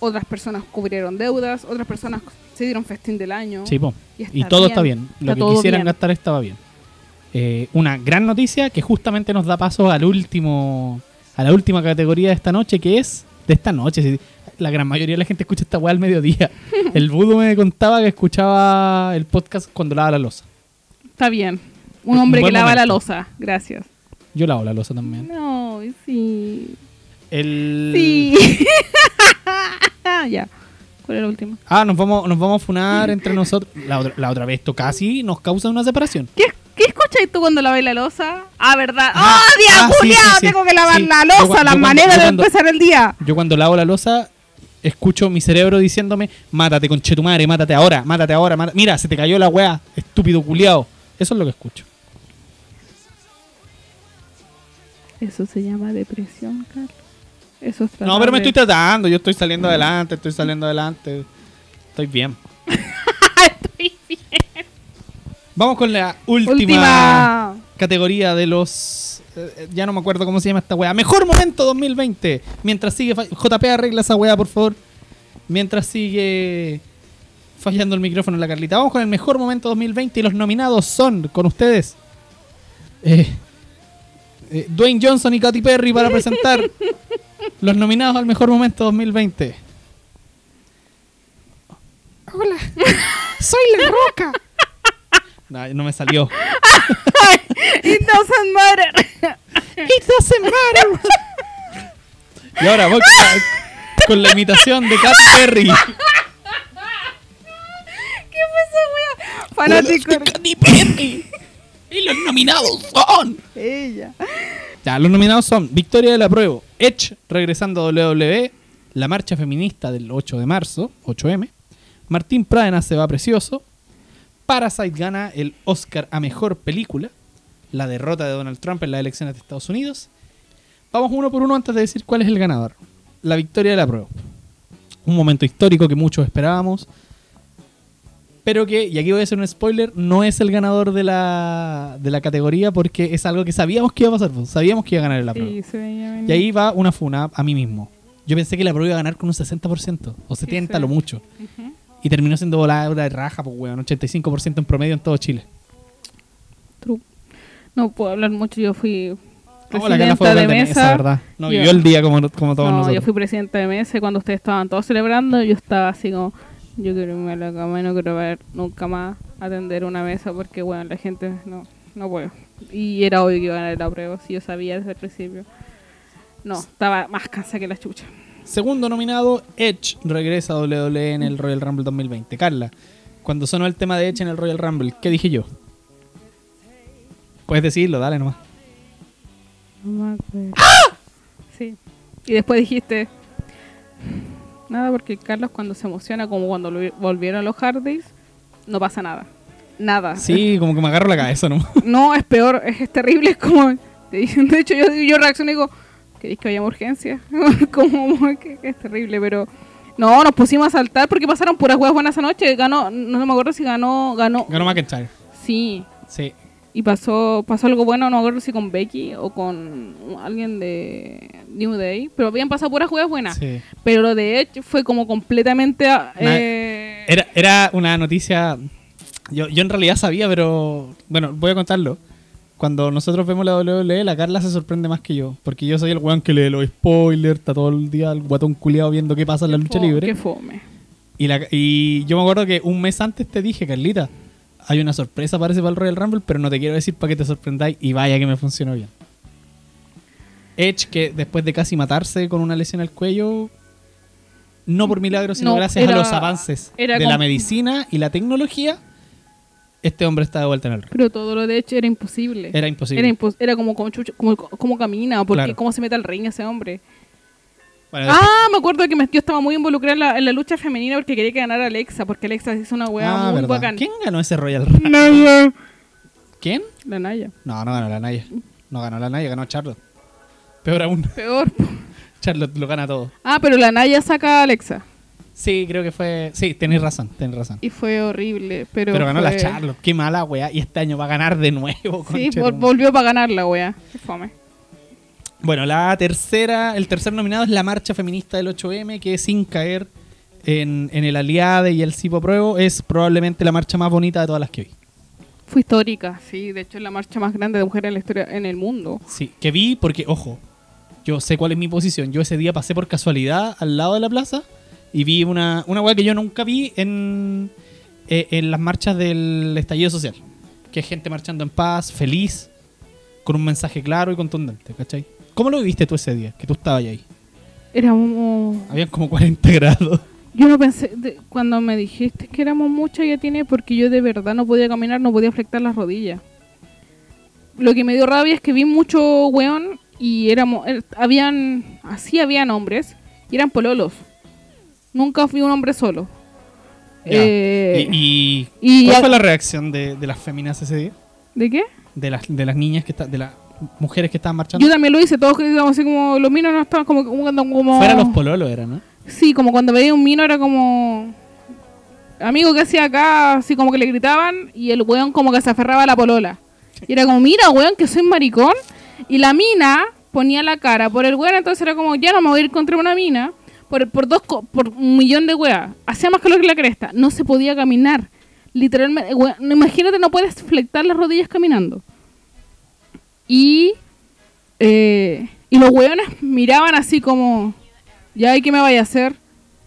C: otras personas cubrieron deudas, otras personas se dieron festín del año.
A: Sí.
C: Y
A: Y todo
C: bien.
A: está bien. Lo
C: Está
A: que quisieran
C: bien.
A: gastar estaba bien. Eh, una gran noticia que justamente nos da paso al último, a la última categoría de esta noche, que es de esta noche. La gran mayoría de la gente escucha esta weá al mediodía. El Budo me contaba que escuchaba el podcast cuando lava la losa.
C: Está bien. Un
A: Un
C: hombre que lava la losa. Gracias.
A: Yo lavo la losa también.
C: No, sí.
A: El...
C: Sí. ya. ¿Cuál era la última?
A: Ah, nos vamos, nos vamos a funar entre nosotros. La otra, la otra vez esto casi nos causa una separación.
C: ¿Qué, qué escuchas tú cuando lavas la losa? Ah, ¿verdad? ¡Oh, día
A: Ah, sí,
C: culiao!
A: sí, sí.
C: Tengo que lavar la losa, la
A: yo
C: manera de
A: cuando-
C: empezar el día.
A: Yo cuando lavo la losa, escucho mi cerebro diciéndome, mátate con chetumare, mátate ahora, mátate ahora, mira, se te cayó la weá, estúpido culiao. Eso es lo que escucho.
C: Eso se llama depresión, Carlos. Eso es
A: No, pero me estoy
C: tratando,
A: yo estoy saliendo adelante, estoy saliendo adelante. Estoy bien. Vamos con la última,
C: Última.
A: categoría de los... eh, ya no me acuerdo cómo se llama esta weá. Mejor momento 2020. Mientras sigue... JP arregla esa weá, por favor. Mientras sigue fallando el micrófono en la Carlita. Vamos con el mejor momento 2020 y los nominados son, con ustedes, eh, eh, Dwayne Johnson y Katy Perry para presentar los nominados al mejor momento 2020. Hola, soy la roca. No, no me salió.
C: It doesn't matter.
A: It doesn't matter. Y ahora voy con la, con la imitación de Katy Perry.
C: ¿Qué fue esa wea? Fanático.
A: Soy Katy Perry. Y los nominados son.
C: Ella.
A: Ya, los nominados son Victoria de la Prueba, Edge regresando a WWE, la marcha feminista del 8 de marzo, 8M, Martín Pradena se va precioso, Parasite gana el Oscar a Mejor Película, la derrota de Donald Trump en las elecciones de Estados Unidos. Vamos uno por uno antes de decir cuál es el ganador. La Victoria de la Prueba. Un momento histórico que muchos esperábamos, pero que, y aquí voy a hacer un spoiler, no es el ganador de la, de la categoría porque es algo que sabíamos que iba a pasar, pues, sabíamos que iba a ganar la prueba.
C: Sí, se veía venir.
A: Y ahí va una funa a mí mismo. Yo pensé que la prueba iba a ganar con un 60% o 70%
C: sí.
A: lo mucho. Y terminó siendo volada de raja, pues weón, 85% en promedio en todo Chile.
C: True. No puedo hablar mucho, yo fui
A: Oh, la
C: presidenta de
A: de
C: mesa.
A: mesa, ¿verdad? No,
C: Yo-
A: vivió el día como, como todos
C: no,
A: nosotros.
C: yo fui presidenta de mesa y cuando ustedes estaban todos celebrando, yo estaba así como, yo quiero irme a la cama y no quiero ver nunca más atender una mesa porque, bueno, la gente no, no puedo. Y era obvio que iba a ganar la prueba, si yo sabía desde el principio. No, estaba más cansada que la chucha.
A: Segundo nominado, Edge regresa a WWE en el Royal Rumble 2020. Carla, cuando sonó el tema de Edge en el Royal Rumble, ¿qué dije yo? Puedes decirlo, dale nomás.
C: No me acuerdo. Sí. Y después dijiste, nada, porque Carlos cuando se emociona, como cuando lo- volvieron los Hardys, no pasa nada. Nada.
A: Sí, como que me agarro la cabeza, ¿no?
C: No, es peor, es, es terrible, es como... De hecho, yo, yo reacciono y digo, ¿queréis que vayamos a urgencia? como que, que es terrible, pero... No, nos pusimos a saltar porque pasaron puras huevas buenas esa noche. Ganó, no me acuerdo si ganó, ganó...
A: Ganó McIntyre.
C: Sí,
A: Sí.
C: y pasó pasó algo bueno, no me acuerdo si con Becky o con alguien de New Day, pero habían pasado puras juegas buenas.
A: sí.
C: Pero lo de Edge fue como completamente... eh,
A: Era, era una noticia. Yo, yo en realidad sabía, pero. Bueno, voy a contarlo. Cuando nosotros vemos la WWE, la Carla se sorprende más que yo. Porque yo soy el weón que lee los spoilers, está todo el día el guatón culiado viendo qué pasa en la lucha libre.
C: Qué fome.
A: Y, la- y yo me acuerdo que un mes antes te dije, Carlita, hay una sorpresa parece para el Royal Rumble, pero no te quiero decir para que te sorprendáis. Y vaya que me funcionó bien. Edge, que después de casi matarse con una lesión al cuello, no por milagro, sino
C: No,
A: gracias
C: era-
A: a los avances de la medicina y la tecnología, este hombre está de vuelta en el ring.
C: Pero todo lo de Edge era imposible.
A: Era imposible.
C: Era, impos- era como, como, chucho- como, como camina, porque
A: Claro.
C: cómo se mete al ring ese hombre.
A: Bueno,
C: Ah, me acuerdo que me- yo estaba muy involucrada en la, en la lucha femenina porque quería que ganara Alexa, porque Alexa hizo una weá
A: Ah,
C: muy bacán.
A: ¿Quién ganó ese Royal Rumble?
C: Naya.
A: ¿Quién?
C: La Naya.
A: No, no ganó la Naya. No ganó la Naya, ganó Charlotte. Peor aún,
C: Peor.
A: Charlotte lo gana todo.
C: Ah, pero la Naya saca a Alexa.
A: Sí, creo que fue. Sí, tenés razón, tenés razón.
C: Y fue horrible, pero.
A: Pero, ganó la
C: fue-
A: Charlotte. Qué mala weá. Y este año va a ganar de nuevo.
C: Sí, vol- volvió para ganar la wea. Qué fome.
A: Bueno, la tercera, el tercer nominado es la marcha feminista del 8M, que sin caer en, en el Aliade y el Cipo Pruebo, es probablemente la marcha más bonita de todas las que vi.
C: Fue histórica, sí. De hecho, es la marcha más grande de mujeres en la historia en el mundo.
A: Sí, que vi porque, ojo, yo sé cuál es mi posición. Yo ese día pasé por casualidad al lado de la plaza y vi una, una weá que yo nunca vi en, eh, en las marchas del estallido social. Que es gente marchando en paz, feliz, con un mensaje claro y contundente, ¿cachai? ¿Cómo lo viviste tú ese día? Que tú estabas ahí.
C: Como...
A: Habían como 40 grados.
C: Yo no pensé, de- cuando me dijiste que éramos muchas ya tiene, porque yo de verdad no podía caminar, no podía flectar las rodillas. Lo que me dio rabia es que vi mucho weón y éramos, er- habían, así habían hombres y eran pololos. Nunca fui un hombre solo. Eh,
A: y, y
C: y
A: ¿cuál fue la reacción de, de las féminas ese día?
C: ¿De qué?
A: De las, de las niñas que están, de las mujeres que estaban marchando.
C: Yo también lo hice, todos gritamos así como, los minos no estaban como, como, como
A: Fuera los pololos era, ¿no?
C: Sí, como cuando veía un mino era como... Amigo, ¿qué hacía acá? Así como que le gritaban y el weón como que se aferraba a la polola. Y era como, mira, weón, que soy maricón. Y la mina ponía la cara por el weón, entonces era como, ya no me voy a ir contra una mina por, por, dos, por un millón de weas. Hacía más calor que la cresta. No se podía caminar. Literalmente, imagínate, no puedes flectar las rodillas caminando. Y, eh, y los weones miraban así como, ya, ¿y qué me vaya a hacer?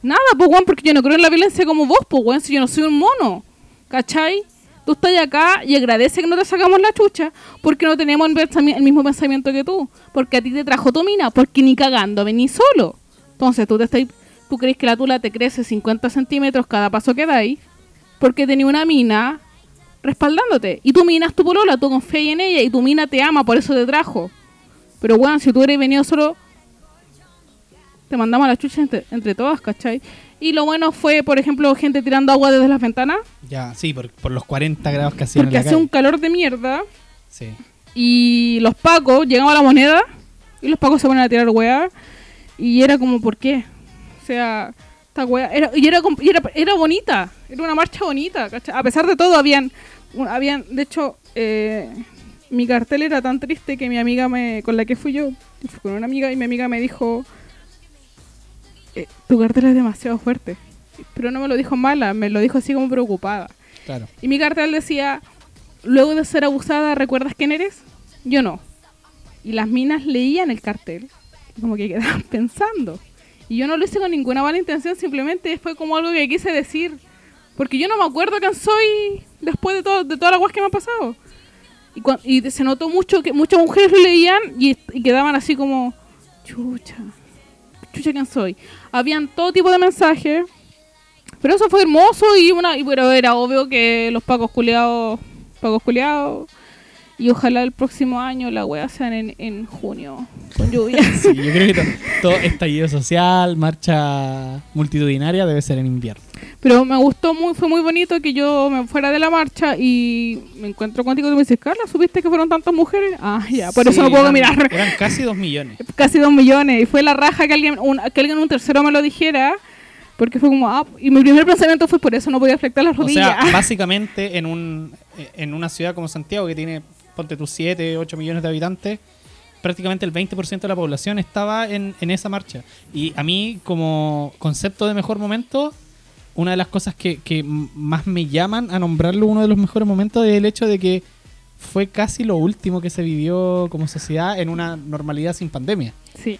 C: Nada, pues, weón, porque yo no creo en la violencia como vos, pues, weón, si yo no soy un mono. ¿Cachai? Tú estás acá y agradece que no te sacamos la chucha porque no tenemos el mismo pensamiento que tú. Porque a ti te trajo tu mina, porque ni cagando venís solo. Entonces, tú te estás, tú crees que la tula te crece 50 centímetros cada paso que dais porque tenía una mina respaldándote. Y tu mina es tu polola, tú confías en ella y tu mina te ama, por eso te trajo. Pero, weón, si tú hubieras venido solo, te mandamos a la chucha entre, entre todas, ¿cachai? Y lo bueno fue, por ejemplo, gente tirando agua desde las ventanas,
A: Ya, sí, por, por los 40 grados que hacían
C: porque hacía un calor de mierda.
A: Sí.
C: Y los pacos llegaban a la moneda y los pacos se ponen a tirar weá. Y era como, ¿por qué? O sea, esta weá. Era, y era, y era, era bonita, era una marcha bonita, ¿cachai? A pesar de todo, habían. habían de hecho, eh, mi cartel era tan triste que mi amiga me con la que fui yo, fui con una amiga y mi amiga me dijo: eh, Tu cartel es demasiado fuerte. Pero no me lo dijo mala, me lo dijo así como preocupada.
A: Claro.
C: Y mi cartel decía, luego de ser abusada, ¿recuerdas quién eres? Yo no. Y las minas leían el cartel, como que quedaban pensando. Y yo no lo hice con ninguna mala intención, simplemente fue como algo que quise decir. Porque yo no me acuerdo quién soy después de, todo, de todas las cosas que me han pasado. Y, cuan- y se notó mucho que muchas mujeres leían y, y quedaban así como, chucha, chucha quién soy. Habían todo tipo de mensajes, pero eso fue hermoso y una y pero era obvio que los pacos culiados, pacos culiados Y ojalá el próximo año la wea sean en, en junio, con lluvia.
A: Sí, yo creo que to- todo estallido social, marcha multitudinaria debe ser en invierno.
C: Pero me gustó muy, fue muy bonito que yo me fuera de la marcha y me encuentro contigo y me dices, Carla, ¿supiste que fueron tantas mujeres? Ah, ya, por eso no puedo
A: eran-
C: mirar.
A: Eran casi dos millones.
C: Casi dos millones. Y fue la raja que alguien, un, que alguien un tercero me lo dijera. Porque fue como, ah, y mi primer pensamiento fue por eso no podía afectar las
A: O
C: rodillas.
A: sea, básicamente en, un, en una ciudad como Santiago, que tiene, ponte tus 7, 8 millones de habitantes, prácticamente el 20% de la población estaba en, en esa marcha. Y a mí, como concepto de mejor momento, una de las cosas que, que más me llaman a nombrarlo uno de los mejores momentos es el hecho de que fue casi lo último que se vivió como sociedad en una normalidad sin pandemia.
C: sí.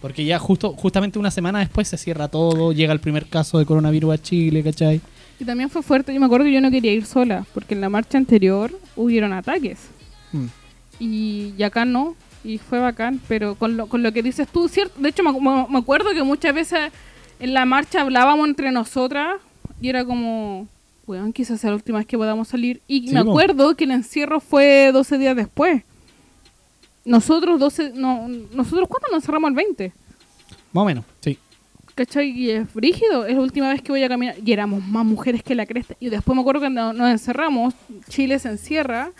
A: Porque ya justo justamente una semana después se cierra todo, llega el primer caso de coronavirus a Chile, ¿cachai?
C: Y también fue fuerte. Yo me acuerdo que yo no quería ir sola. Porque en la marcha anterior hubieron ataques.
A: Mm.
C: Y, y acá no. Y fue bacán. Pero con lo, con lo que dices tú, cierto. De hecho, me, me- acuerdo que muchas veces en la marcha hablábamos entre nosotras. Y era como, weón, quizás sea la última vez que podamos salir. Y
A: Sí,
C: me acuerdo que el encierro fue 12 días después. Nosotros 12, no, nosotros ¿cuándo nos encerramos el 20?
A: Más o menos, sí.
C: ¿Cachai? Y es brígido, es la última vez que voy a caminar. Y éramos más mujeres que la cresta. Y después me acuerdo que no- nos encerramos, Chile se encierra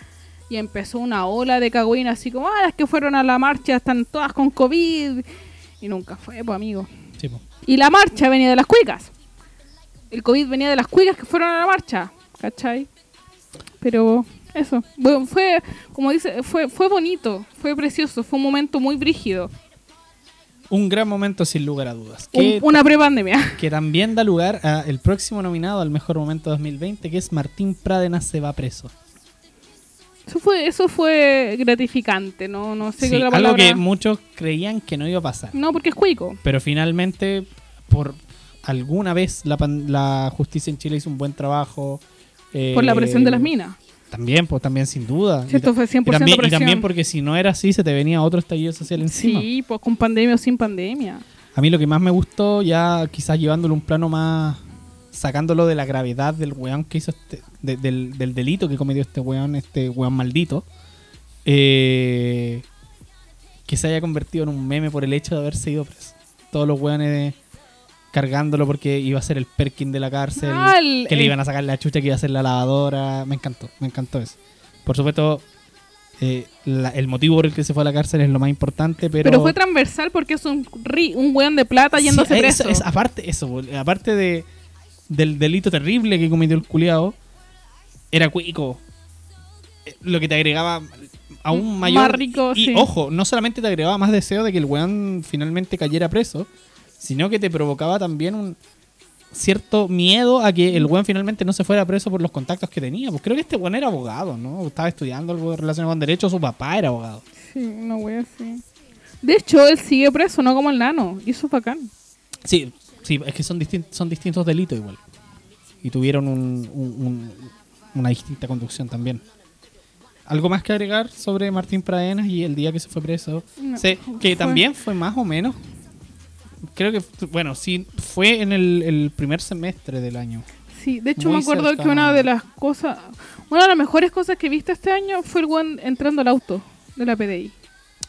C: y empezó una ola de cagüín así como, ah, las que fueron a la marcha están todas con COVID. Y nunca fue, pues amigo.
A: sí.
C: Y la marcha venía de las cuicas. El COVID venía de las cuicas que fueron a la marcha, ¿cachai? Pero eso, bueno, fue, como dice, fue, fue bonito, fue precioso, fue un momento muy brígido.
A: Un gran momento sin lugar a dudas. Que,
C: una prepandemia.
A: que también da lugar a el próximo nominado al mejor momento 2020, que es Martín Pradenas se va preso.
C: Eso fue, eso fue gratificante, no, no sé
A: Sí,
C: qué otra
A: algo que muchos creían que no iba a pasar.
C: No, porque es cuico.
A: Pero finalmente, por alguna vez, la, la justicia en Chile hizo un buen trabajo. eh,
C: Por la presión de las minas.
A: También, pues también sin duda.
C: Sí, esto
A: Y
C: fue 100%
A: y también, y
C: presión.
A: también porque si no era así, se te venía otro estallido social encima.
C: Sí, pues con pandemia o sin pandemia.
A: A mí lo que más me gustó, ya quizás llevándolo un plano más. Sacándolo de la gravedad del weón que hizo este. de- del, del delito que cometió este weón, este weón maldito. eh, que se haya convertido en un meme por el hecho de haberse ido preso. Todos los weones cargándolo porque iba a ser el Perkin de la cárcel.
C: El-
A: que le
C: el-
A: iban a sacar la chucha, que iba a ser la lavadora. Me encantó, me encantó eso. Por supuesto, eh, la- el motivo por el que se fue a la cárcel es lo más importante, pero.
C: Pero, fue transversal porque es un, ri- un weón de plata yéndose
A: Sí,
C: preso.
A: eso- es- aparte, eso, aparte de, del delito terrible que cometió el culiao, era cuico. Eh, Lo que te agregaba aún mayor.
C: más rico,
A: y
C: sí.
A: ojo, no solamente te agregaba más deseo de que el weón finalmente cayera preso, sino que te provocaba también un cierto miedo a que el weón finalmente no se fuera preso por los contactos que tenía. Pues creo que este weón era abogado, ¿no? Estaba estudiando algo relacionado con derecho, su papá era abogado.
C: Sí, una wea así. De hecho, él sigue preso, no como el nano. Y eso es bacán.
A: Sí, sí, es que son, son distintos delitos igual. Y tuvieron un- un- un- una distinta conducción también. ¿Algo más que agregar sobre Martín Pradenas y el día que se fue preso?
C: No,
A: Sé que
C: fue-
A: también fue más o menos. Creo que, bueno, sí, fue en el, el primer semestre del año.
C: Sí, de hecho
A: Muy
C: me acuerdo que una de las cosas, una de las mejores cosas que viste este año fue el weón entrando al auto de la PDI.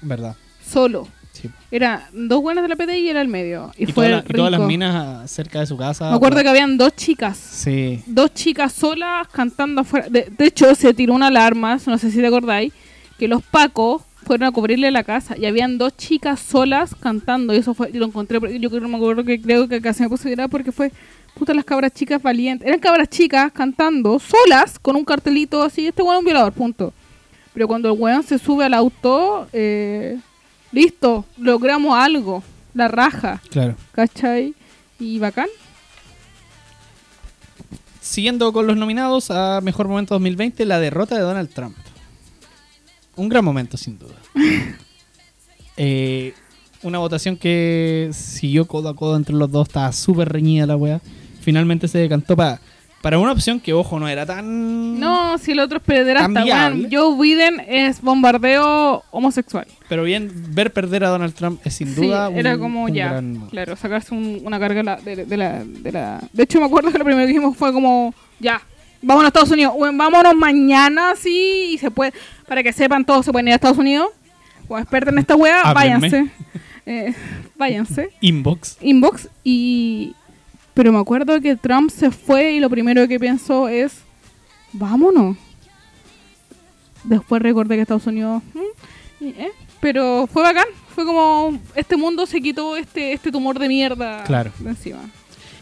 A: ¿Verdad?
C: Solo.
A: Sí.
C: Era dos buenas de la PDI y era el medio. Y,
A: Y,
C: fue
A: toda la- y todas las minas cerca de su casa.
C: Me acuerdo que habían dos chicas.
A: Sí.
C: Dos chicas solas cantando afuera. De, de hecho, se tiró una alarma, no sé si te acordáis, que los pacos fueron a cubrirle la casa y habían dos chicas solas cantando y eso fue, y lo encontré, yo creo, me acuerdo que creo que casi me puse a porque fue, puta, las cabras chicas valientes, eran cabras chicas cantando solas con un cartelito así, este weón es un violador, punto. Pero cuando el weón se sube al auto, eh, listo, logramos algo, la raja,
A: Claro.
C: ¿cachai? Y bacán.
A: Siguiendo con los nominados a Mejor Momento 2020, la derrota de Donald Trump. Un gran momento, sin duda. Eh, una votación que siguió codo a codo entre los dos, estaba súper reñida la wea. Finalmente se decantó para para una opción que, ojo, no era tan...
C: No, si el otro es pederasta, weón. Joe Biden es bombardeo homosexual.
A: Pero bien, ver perder a Donald Trump es sin
C: Sí,
A: duda
C: era
A: un-
C: como
A: un
C: ya,
A: gran-
C: claro, sacarse un- una carga de la, de, la, de la... De hecho, me acuerdo que lo primero que dijimos fue como, ya, Vámonos a Estados Unidos. Vámonos mañana, sí, y se puede, para que sepan todos, se pueden ir a Estados Unidos. O expertos en esta wea,
A: Háblenme.
C: váyanse. Eh, váyanse.
A: Inbox.
C: Inbox y... Pero me acuerdo que Trump se fue y lo primero que pensó es, vámonos. Después recordé que Estados Unidos... mm, eh, Pero fue bacán. Fue como, este mundo se quitó este, este tumor de mierda
A: Claro.
C: de encima.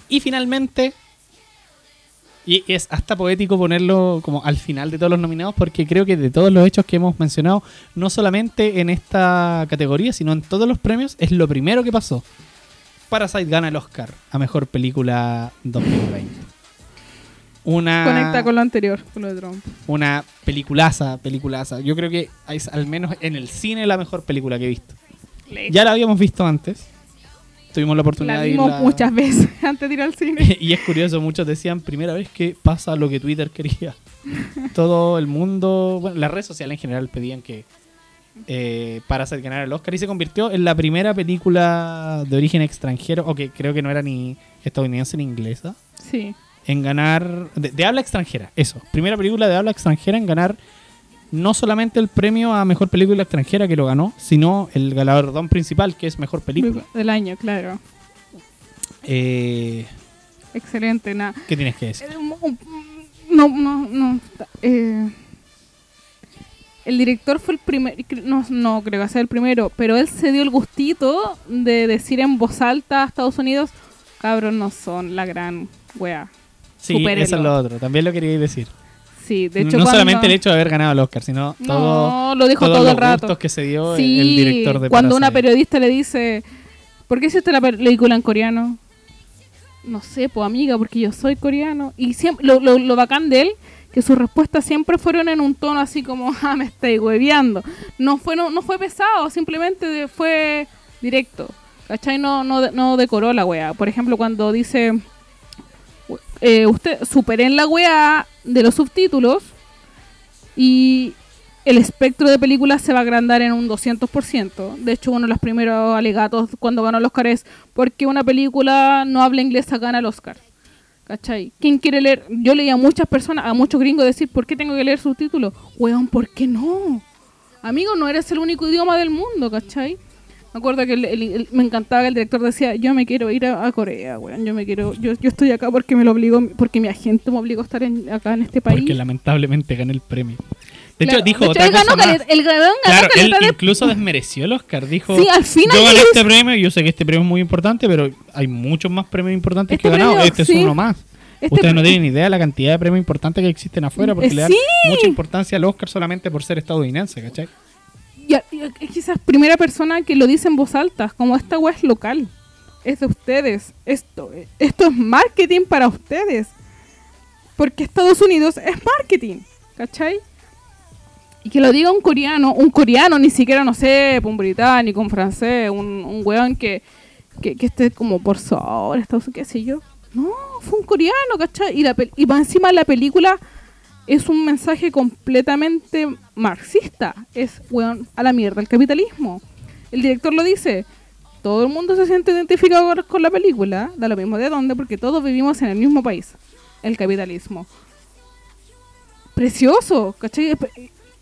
A: Y finalmente, y es hasta poético ponerlo como al final de todos los nominados, porque creo que de todos los hechos que hemos mencionado, no solamente en esta categoría, sino en todos los premios, es lo primero que pasó. Parasite gana el Oscar a Mejor Película 2020. Una,
C: Conecta con lo anterior, con lo de Trump.
A: una peliculaza, peliculaza. Yo creo que es al menos en el cine la mejor película que he visto. Ya la habíamos visto antes. Tuvimos la oportunidad
C: La
A: de
C: vimos
A: irla-
C: muchas veces antes de ir al cine.
A: y es curioso, muchos decían, primera vez que pasa lo que Twitter quería. Todo el mundo, bueno, las redes sociales en general pedían que eh, Parasite ganara el Oscar y se convirtió en la primera película de origen extranjero, o que creo que no era ni estadounidense ni inglesa,
C: Sí.
A: en ganar, de, de habla extranjera, eso, primera película de habla extranjera en ganar no solamente el premio a mejor película extranjera que lo ganó, sino el galardón principal que es mejor película.
C: Del año, claro.
A: Eh,
C: Excelente, nada.
A: ¿Qué tienes que decir?
C: Eh, No, no, no. eh, el director fue el primer, no, no creo que sea el primero, pero él se dio el gustito de decir en voz alta a Estados Unidos, cabros no son la gran wea.
A: Sí, eso es lo otro. También lo quería decir.
C: Sí, de hecho
A: no
C: cuando-
A: solamente el hecho de haber ganado el Oscar, sino
C: No,
A: todo,
C: lo dijo
A: todos
C: todo
A: los
C: el rato.
A: gustos que se dio el-
C: Sí,
A: el director de
C: cuando una
A: Parasite.
C: periodista le dice, ¿por qué hiciste la película en coreano? No sé, pues amiga, porque yo soy coreano. Y siempre, lo, lo, lo bacán de él, sus respuestas siempre fueron en un tono así como, ah, me estáis hueveando. No fue, no, no fue pesado, simplemente fue directo. ¿Cachai? No, no, no decoró la wea. Por ejemplo, cuando dice, eh, usted superen la wea de los subtítulos y el espectro de películas se va a agrandar en un 200%. De hecho, uno de los primeros alegatos cuando ganó el Oscar es porque una película no habla inglesa gana el Oscar. ¿Cachai? ¿Quién quiere leer? Yo leía a muchas personas, a muchos gringos decir, ¿por qué tengo que leer subtítulos? Weón, ¿por qué no? Amigo, no eres el único idioma del mundo, ¿cachai? Me acuerdo que el- el- el- me encantaba que el director decía, yo me quiero ir a, a Corea, weón, yo me quiero, yo, yo estoy acá porque me lo obligó, porque mi agente me obligó a estar en- acá en este país.
A: Porque lamentablemente gané el premio. De
C: Claro,
A: hecho, dijo
C: de hecho,
A: otra
C: él
A: cosa
C: ganó
A: más.
C: el ganó, ganó
A: Claro, él
C: de-
A: incluso desmereció el Oscar. Dijo,
C: Sí, al final
A: yo gané este premio y yo sé que este premio es muy importante, pero hay muchos más premios importantes
C: Este
A: que he ganado. Este
C: sí.
A: es uno más.
C: Este
A: Ustedes no tienen idea de la cantidad de premios importantes que existen afuera porque le dan mucha importancia al Oscar solamente por ser estadounidense, ¿cachai?
C: Y, y es quizás primera persona que lo dice en voz alta, como esta web es local, es de ustedes, esto, esto es marketing para ustedes, porque Estados Unidos es marketing, ¿cachai? Que lo diga un coreano, un coreano, ni siquiera, no sé, un británico, un francés, un, un weón que, que, esté como por sobre, qué sé yo. No, fue un coreano, ¿cachai? Y, la, y más encima la película es un mensaje completamente marxista. Es, weón, a la mierda el capitalismo. El director lo dice. Todo el mundo se siente identificado con la película, da lo mismo de dónde, porque todos vivimos en el mismo país, el capitalismo. Precioso, ¿cachai?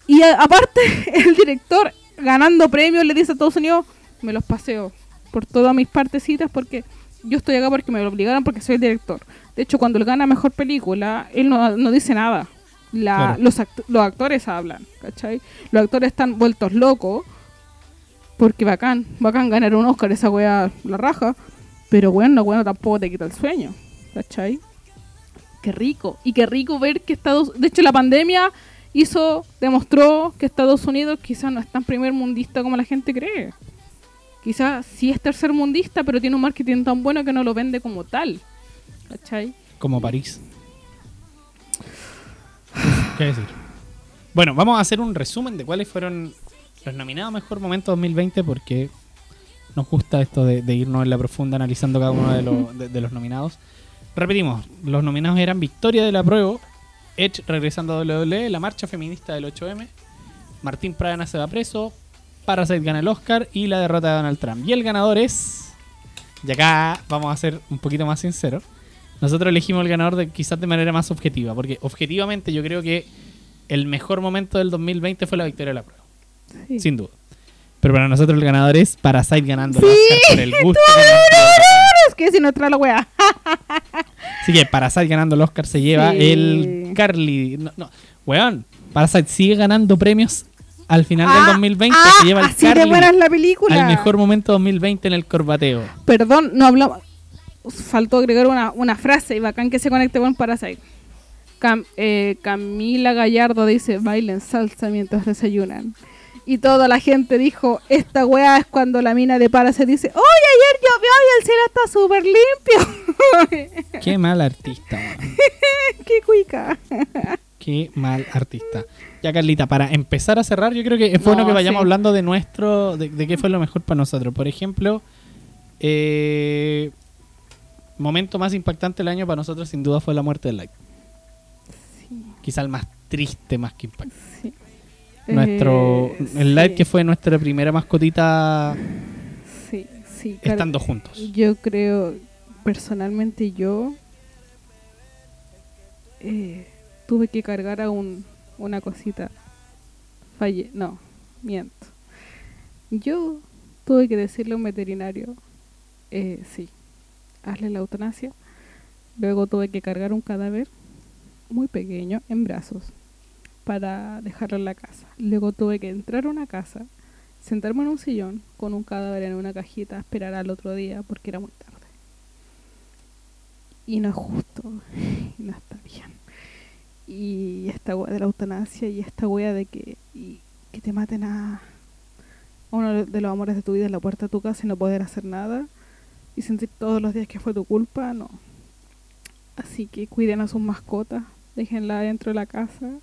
C: Y a- aparte, el director ganando premios le dice a Estados Unidos, me los paseo por todas mis partecitas porque yo estoy acá porque me lo obligaron porque soy el director. De hecho, cuando él gana mejor película, él no, no dice nada. La,
A: Claro.
C: los, act- los actores hablan, ¿cachai? Los actores están vueltos locos porque bacán, bacán ganar un Oscar, esa wea la raja. Pero bueno, bueno, tampoco te quita el sueño, ¿cachai? Qué rico. Y qué rico ver que Estados De hecho, la pandemia hizo, demostró que Estados Unidos quizás no es tan primer mundista como la gente cree. Quizás sí es tercer mundista, pero tiene un marketing tan bueno que no lo vende como tal. ¿Cachai?
A: Como París. ¿Qué decir? Bueno, vamos a hacer un resumen de cuáles fueron los nominados Mejor Momento 2020 porque nos gusta esto de, de irnos en la profunda analizando cada uno de, los- de- de los nominados. Repetimos, los nominados eran Victoria de la Prueba, Edge regresando a WWE, la marcha feminista del 8M, Martín Pradena se va preso, Parasite gana el Oscar y la derrota de Donald Trump. Y el ganador es, y acá vamos a ser un poquito más sinceros, Nosotros elegimos el ganador de, quizás de manera más objetiva, porque objetivamente yo creo que el mejor momento del 2020 fue la victoria de la prueba,
C: Sí.
A: sin duda. Pero para nosotros el ganador es Parasite ganando el Oscar por el gusto. que nos dio.
C: Es que si no trae la wea.
A: Así que Parasite ganando el Oscar se lleva
C: Sí.
A: el Carly. No, no, weón, Parasite sigue ganando premios al final del
C: Ah,
A: 2020.
C: ah,
A: se lleva el
C: así de
A: Carly
C: buena es la película.
A: al mejor momento 2020 en el corbateo.
C: Perdón, no hablamos. Faltó agregar una, una frase y bacán que se conecte con Parasite. Cam- eh, Camila Gallardo dice: bailen salsa mientras desayunan. Y toda la gente dijo: Esta weá es cuando la mina de Parasite dice: ¡Oye, ayer llovió y el cielo está súper limpio!
A: Qué mal artista.
C: ¡Qué cuica!
A: Qué mal artista. Ya, Carlita, para empezar a cerrar, yo creo que es bueno
C: No,
A: que vayamos
C: sí.
A: hablando de nuestro. De, de qué fue lo mejor para nosotros. Por ejemplo, eh, momento más impactante del año para nosotros, sin duda, fue la muerte del Light. Quizá el más triste, más que impactante.
C: Sí.
A: Nuestro,
C: Eh,
A: el
C: sí,
A: que fue nuestra primera mascotita
C: Sí, sí. claro.
A: estando juntos.
C: Yo creo, personalmente yo eh, tuve que cargar a un, una cosita. Falle, no, miento. Yo tuve que decirle a un veterinario, eh, sí, hazle la eutanasia. Luego tuve que cargar un cadáver muy pequeño en brazos para dejarlo en la casa. Luego tuve que entrar a una casa, sentarme en un sillón con un cadáver en una cajita, esperar al otro día porque era muy tarde. Y no es justo, y no está bien. Y esta wea de la eutanasia y esta wea de que, que te maten a uno de los amores de tu vida en la puerta de tu casa y no poder hacer nada y sentir todos los días que fue tu culpa, no. Así que cuiden a sus mascotas, déjenla dentro de la casa.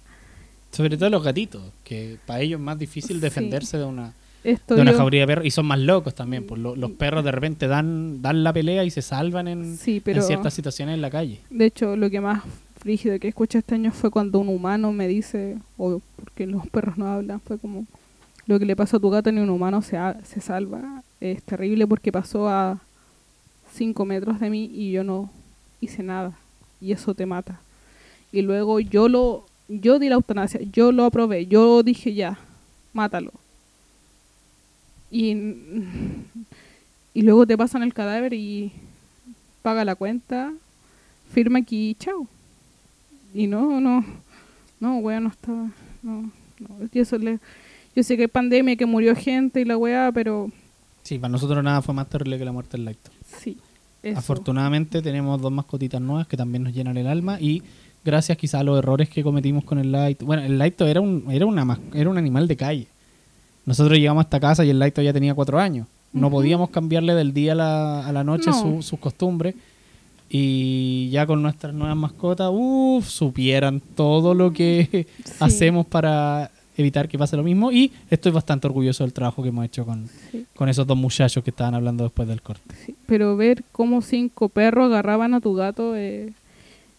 A: Sobre todo los gatitos, que para ellos es más difícil
C: Sí.
A: defenderse de una, de una jauría de perros y son más locos también. Pues lo- los perros de repente dan, dan la pelea y se salvan en,
C: Sí,
A: en ciertas situaciones en la calle.
C: de hecho lo que más frígido que escuché este año fue cuando un humano me dice, o porque los perros no hablan, fue como lo que le pasó a tu gato ni un humano se, ha- se salva. Es terrible porque pasó a 5 metros de mí y yo no hice nada. Y eso te mata. Y luego yo lo, yo di la eutanasia, yo lo aprobé, yo dije ya, mátalo. Y, y luego te pasan el cadáver y paga la cuenta, firma aquí, chao. Y no, no, no, wea, no estaba, no, no. Y eso le, yo sé que hay pandemia, que murió gente y la wea, pero
A: Sí, para nosotros nada fue más terrible que la muerte del Lacto.
C: sí. Eso.
A: Afortunadamente tenemos dos mascotitas nuevas que también nos llenan el alma y gracias quizá a los errores que cometimos con el Light. Bueno, el Light era un, era, una, era un animal de calle. Nosotros llegamos a esta casa y el Light ya tenía cuatro años. No podíamos cambiarle del día a la, a la noche
C: No.
A: su- sus costumbres. Y ya con nuestras nuevas mascotas, uff, supieran todo lo que
C: Sí.
A: hacemos para evitar que pase lo mismo. Y estoy bastante orgulloso del trabajo que hemos hecho con,
C: Sí.
A: con esos dos muchachos que estaban hablando después del corte.
C: Sí, pero ver cómo cinco perros agarraban a tu gato eh,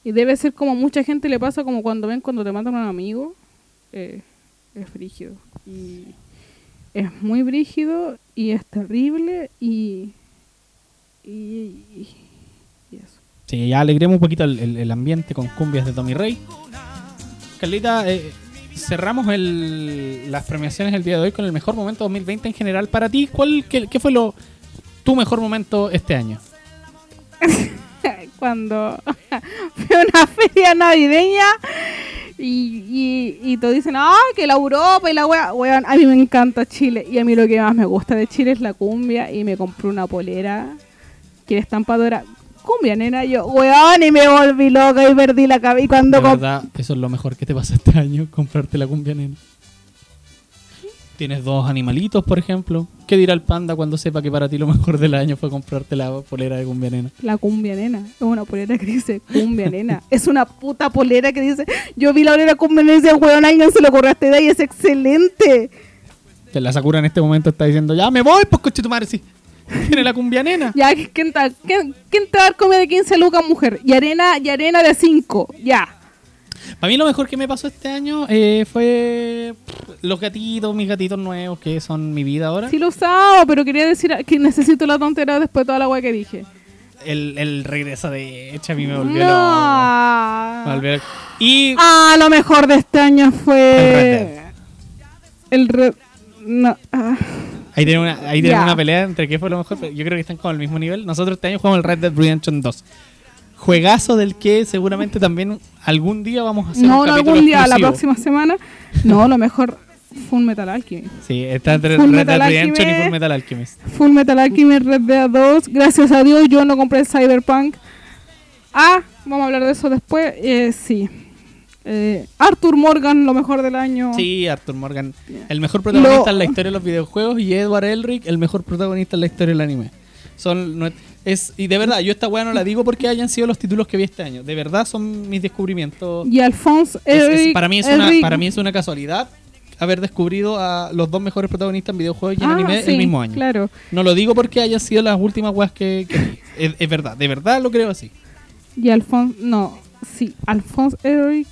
C: y debe ser como mucha gente le pasa como cuando ven cuando te matan a un amigo eh, es brígido y es muy brígido y es terrible y y, y- y eso
A: Sí, ya alegremos un poquito el, el- el ambiente con cumbias de Tommy Rey. Carlita, eh, cerramos el- las premiaciones el día de hoy con el mejor momento 2020 en general. Para ti, ¿cuál, qué, qué fue lo, tu mejor momento este año?
C: cuando fui a una feria navideña y, y, y todos dicen, ah, que la Europa y la wea, weón, a mí me encanta Chile y a mí lo que más me gusta de Chile es la cumbia y me compré una polera que era cumbia, nena, yo, weón, y me volví loca y perdí la cabeza y cuando
A: De verdad, eso es lo mejor que te pasó este año, comprarte la cumbia nena. Tienes dos animalitos, por ejemplo. ¿Qué dirá el panda cuando sepa que para ti lo mejor del año fue comprarte la polera de cumbia nena?
C: La cumbia nena. Es una polera que dice cumbia nena. Es una puta polera que dice. Yo vi la polera cumbia nena y decía, weón, alguien se le ocurrió esta idea y es excelente.
A: La Sakura en este momento está diciendo, ya me voy, pues coche tu madre, sí. Tiene la cumbia nena.
C: Ya, ¿quién quién, quién te va a comida de 15 lucas, mujer? Y arena, y arena de 5. Ya.
A: Para mí lo mejor que me pasó este año eh, fue los gatitos, mis gatitos nuevos, que son mi vida ahora.
C: Sí lo usado, pero quería decir que necesito la tontera después de toda la weá que dije.
A: el, el regreso de Edge a mí me volvió.
C: No.
A: Me volvió. Y
C: Ah, lo mejor de este año
A: El
C: fue. El. No. ah.
A: ahí tienen una, ahí tienen una pelea entre qué fue lo mejor. Yo creo que están como al mismo nivel. Nosotros este año jugamos el Red Dead Redemption 2. Juegazo del que seguramente también algún día vamos a hacer
C: No,
A: un
C: no, algún día, la próxima semana. No, lo mejor. Full Metal Alchemy.
A: Sí, está entre
C: Full
A: Red Dead Redemption y
C: Alchemist.
A: Full Metal Alchemist.
C: Full Metal Alchemist Red Dead 2. Gracias a Dios yo no compré el Cyberpunk. Ah, vamos a hablar de eso después. Eh, sí. Eh, Arthur Morgan, lo mejor del año.
A: Sí, Arthur Morgan, el mejor protagonista
C: Lo-
A: en la historia de los videojuegos y Edward Elric, el mejor protagonista en la historia del anime. Son es y de verdad, yo esta weá no la digo porque hayan sido los títulos que vi este año. De verdad son mis descubrimientos.
C: Y Eric.
A: para mí es una
C: Eric-
A: para mí es una casualidad haber descubrido a los dos mejores protagonistas en videojuegos y en
C: Ah,
A: anime
C: sí,
A: el mismo año.
C: Claro.
A: No lo digo porque hayan sido las últimas weas que, que vi. es, es verdad, de verdad lo creo así.
C: Y Alphonse. No, sí. Alphonse Eric.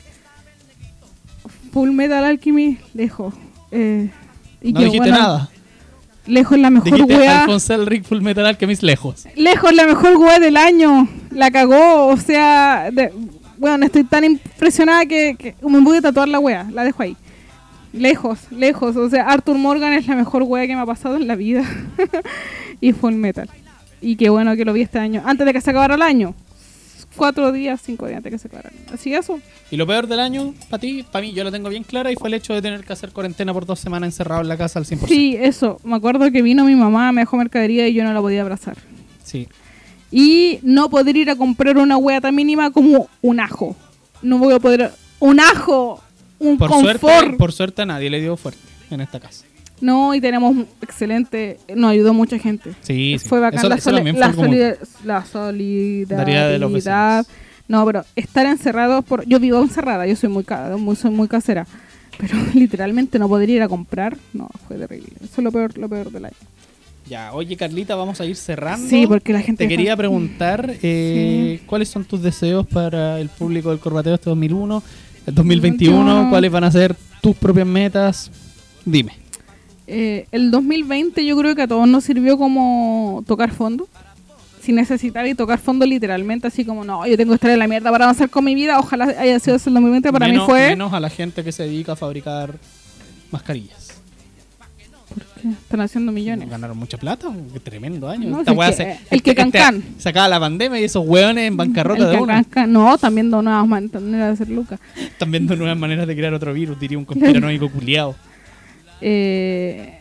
C: Full Metal Alchemy, lejos. Eh, y
A: no dijiste
C: bueno,
A: nada.
C: Lejos la mejor
A: Dijiste
C: wea.
A: Alphonse Elric Full Metal Alchemist lejos.
C: Lejos la mejor wea del año. La cagó. O sea, de- bueno, estoy tan impresionada que, que me voy a tatuar la wea. La dejo ahí. Lejos, lejos. O sea, Arthur Morgan es la mejor wea que me ha pasado en la vida. y Full Metal. Y qué bueno que lo vi este año. Antes de que se acabara el año. Cuatro días, cinco días antes que se año. Así eso.
A: Y lo peor del año, para ti, para mí, yo lo tengo bien clara y fue el hecho de tener que hacer cuarentena por dos semanas encerrado en la casa al 100%.
C: Sí, eso. Me acuerdo que vino mi mamá, me dejó mercadería y yo no la podía abrazar.
A: Sí.
C: Y no poder ir a comprar una wea tan mínima como un ajo. No voy a poder... ¡Un ajo! ¡Un
A: Por
C: confort!
A: suerte, por suerte a nadie le dio fuerte en esta casa.
C: No, y tenemos excelente... Nos ayudó mucha gente.
A: Sí, sí.
C: Fue bacán
A: Eso-
C: la,
A: eso
C: soli- la, la solidaridad.
A: Solidaridad de los vecinos.
C: No, pero estar encerrados por... Yo vivo encerrada, yo soy muy, muy, soy muy casera. Pero literalmente no poder ir a comprar, no, fue terrible. Eso es lo peor, lo peor del año.
A: Ya, oye Carlita, vamos a ir cerrando.
C: Sí, porque la gente...
A: Te quería preguntar eh, cuáles son tus deseos para el público del Corbateo este 2001, el 2021,
C: Yo-
A: cuáles van a ser tus propias metas. Dime.
C: Eh, el 2020 yo creo que a todos nos sirvió como tocar fondo. Sin necesitar y tocar fondo literalmente, así como, no, yo tengo que estar en la mierda para avanzar con mi vida. Ojalá haya sido eso el 2020. Para
A: menos,
C: mí fue...
A: menos a la gente que se dedica a fabricar mascarillas.
C: ¿Por qué? Están haciendo millones.
A: Ganaron mucha plata, tremendo año.
C: No,
A: Esta
C: es que-
A: se-
C: el que
A: este- este-
C: Cancán.
A: Se acaba la pandemia y esos hueones en bancarrota
C: El
A: de
C: que casca- no, también viendo nuevas maneras de hacer lucas.
A: Están viendo nuevas maneras de crear otro virus, diría un conspiranoico culiado.
C: Eh,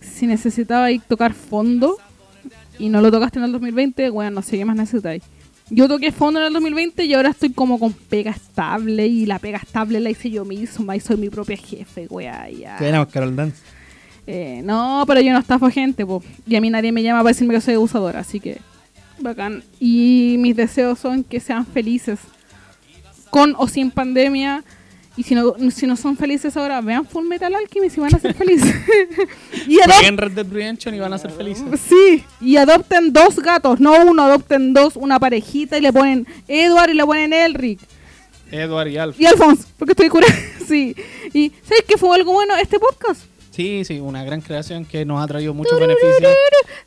C: si necesitaba ir tocar fondo y no lo tocaste en el 2020, bueno, no sé qué más necesitáis. Yo toqué fondo en el 2020 y ahora estoy como con pega estable y la pega estable la hice yo misma y soy mi propia jefe, weá, ya.
A: Tenemos Carol Dance.
C: Eh, no, pero yo no estafo gente, po. Y a mí nadie me llama para decirme que soy abusadora, así que bacán. Y mis deseos son que sean felices. Con o sin pandemia. Y si no, si no son felices ahora, vean Full Metal Alchemist y van a ser felices. y adopten,
A: Red Dead Redemption y van a ser felices.
C: sí, y adopten dos gatos, no uno, adopten dos, una parejita y le ponen Edward y le ponen Elric.
A: Edward y Alf.
C: Y Alphonse, porque estoy curada. sí. Y ¿sabes qué fue algo bueno? Este podcast.
A: Sí, sí, una gran creación que nos ha traído muchos beneficios.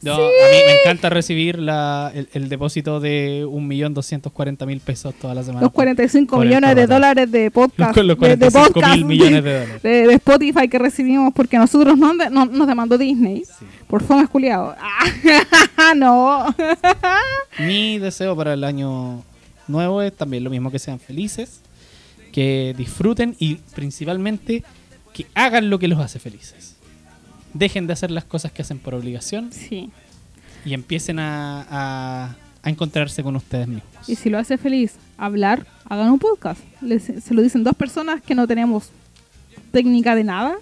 A: Yo- A mí me encanta recibir la, el, el depósito de 1.240.000 pesos toda la semana.
C: Los 45
A: por el
C: millones de dólares de podcast.
A: Con los
C: de- de
A: 45
C: podcast,
A: mil millones de dólares.
C: de, de Spotify que recibimos porque nosotros no, no- nos demandó Disney
A: Sí.
C: por fome culiado. Ah, no.
A: Mi deseo para el año nuevo es también lo mismo que sean felices, que disfruten y principalmente que hagan lo que los hace felices. Dejen de hacer las cosas que hacen por obligación
C: sí.
A: y empiecen a, a- a encontrarse con ustedes mismos.
C: Y si lo hace feliz hablar, hagan un podcast. Les- se lo dicen dos personas que no tenemos técnica de nada.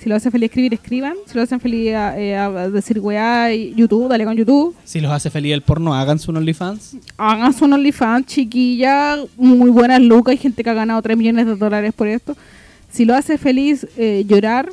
C: Si lo hace feliz escribir, escriban. Si lo hacen feliz eh, a decir weá, YouTube, dale con YouTube.
A: Si los hace feliz el porno, hagan su OnlyFans.
C: hagan su OnlyFans, chiquilla, muy buenas lucas, hay gente que ha ganado 3 millones de dólares por esto. Si lo hace feliz eh, llorar,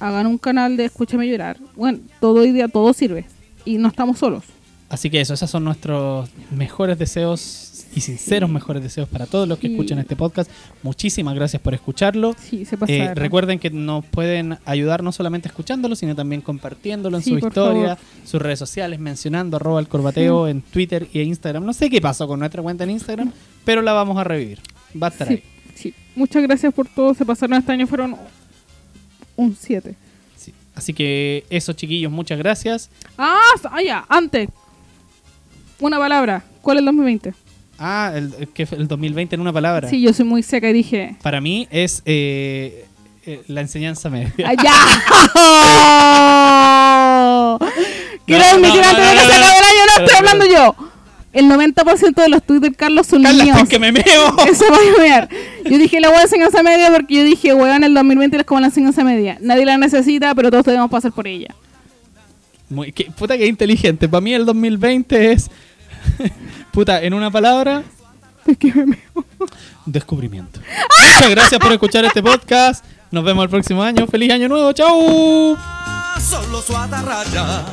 C: hagan un canal de Escúchame llorar. Bueno, todo día todo sirve y no estamos solos.
A: Así que eso, esos son nuestros mejores deseos y sinceros mejores deseos para todos los que
C: Sí.
A: escuchan este podcast. Muchísimas gracias por escucharlo.
C: Sí, se
A: Eh, recuerden que nos pueden ayudar no solamente escuchándolo, sino también compartiéndolo en su historia,
C: favor.
A: sus redes sociales, mencionando arroba el corbateo en Twitter y Instagram. No sé qué pasó con nuestra cuenta en Instagram, pero la vamos a revivir. Va a estar ahí.
C: Muchas gracias por todo. Se pasaron este año, fueron un 7.
A: Sí. Así que eso, chiquillos, muchas gracias.
C: Ah, ah, ya, antes. Una palabra. ¿Cuál es el 2020?
A: Ah, el, que el 2020 en una palabra.
C: Sí, yo soy muy seca y dije.
A: Para mí es eh, eh, la enseñanza media.
C: ¡Allá! Quiero
A: No,
C: admitir antes de que se acabe el año, no estoy hablando yo. El 90% de los tweets de Carlos son
A: Carla,
C: míos.
A: que me meo.
C: Eso va a ver. Yo dije, la voy a enseñanza media porque yo dije, weón, el 2020 es como la enseñanza media. Nadie la necesita, pero todos debemos pasar por ella.
A: Muy, qué- puta que inteligente. Para mí el 2020 es. puta, en una palabra.
C: Es que me meo.
A: Descubrimiento. Muchas gracias por escuchar este podcast. Nos vemos el próximo año. Feliz año nuevo. Chau.
B: Solo su atarraya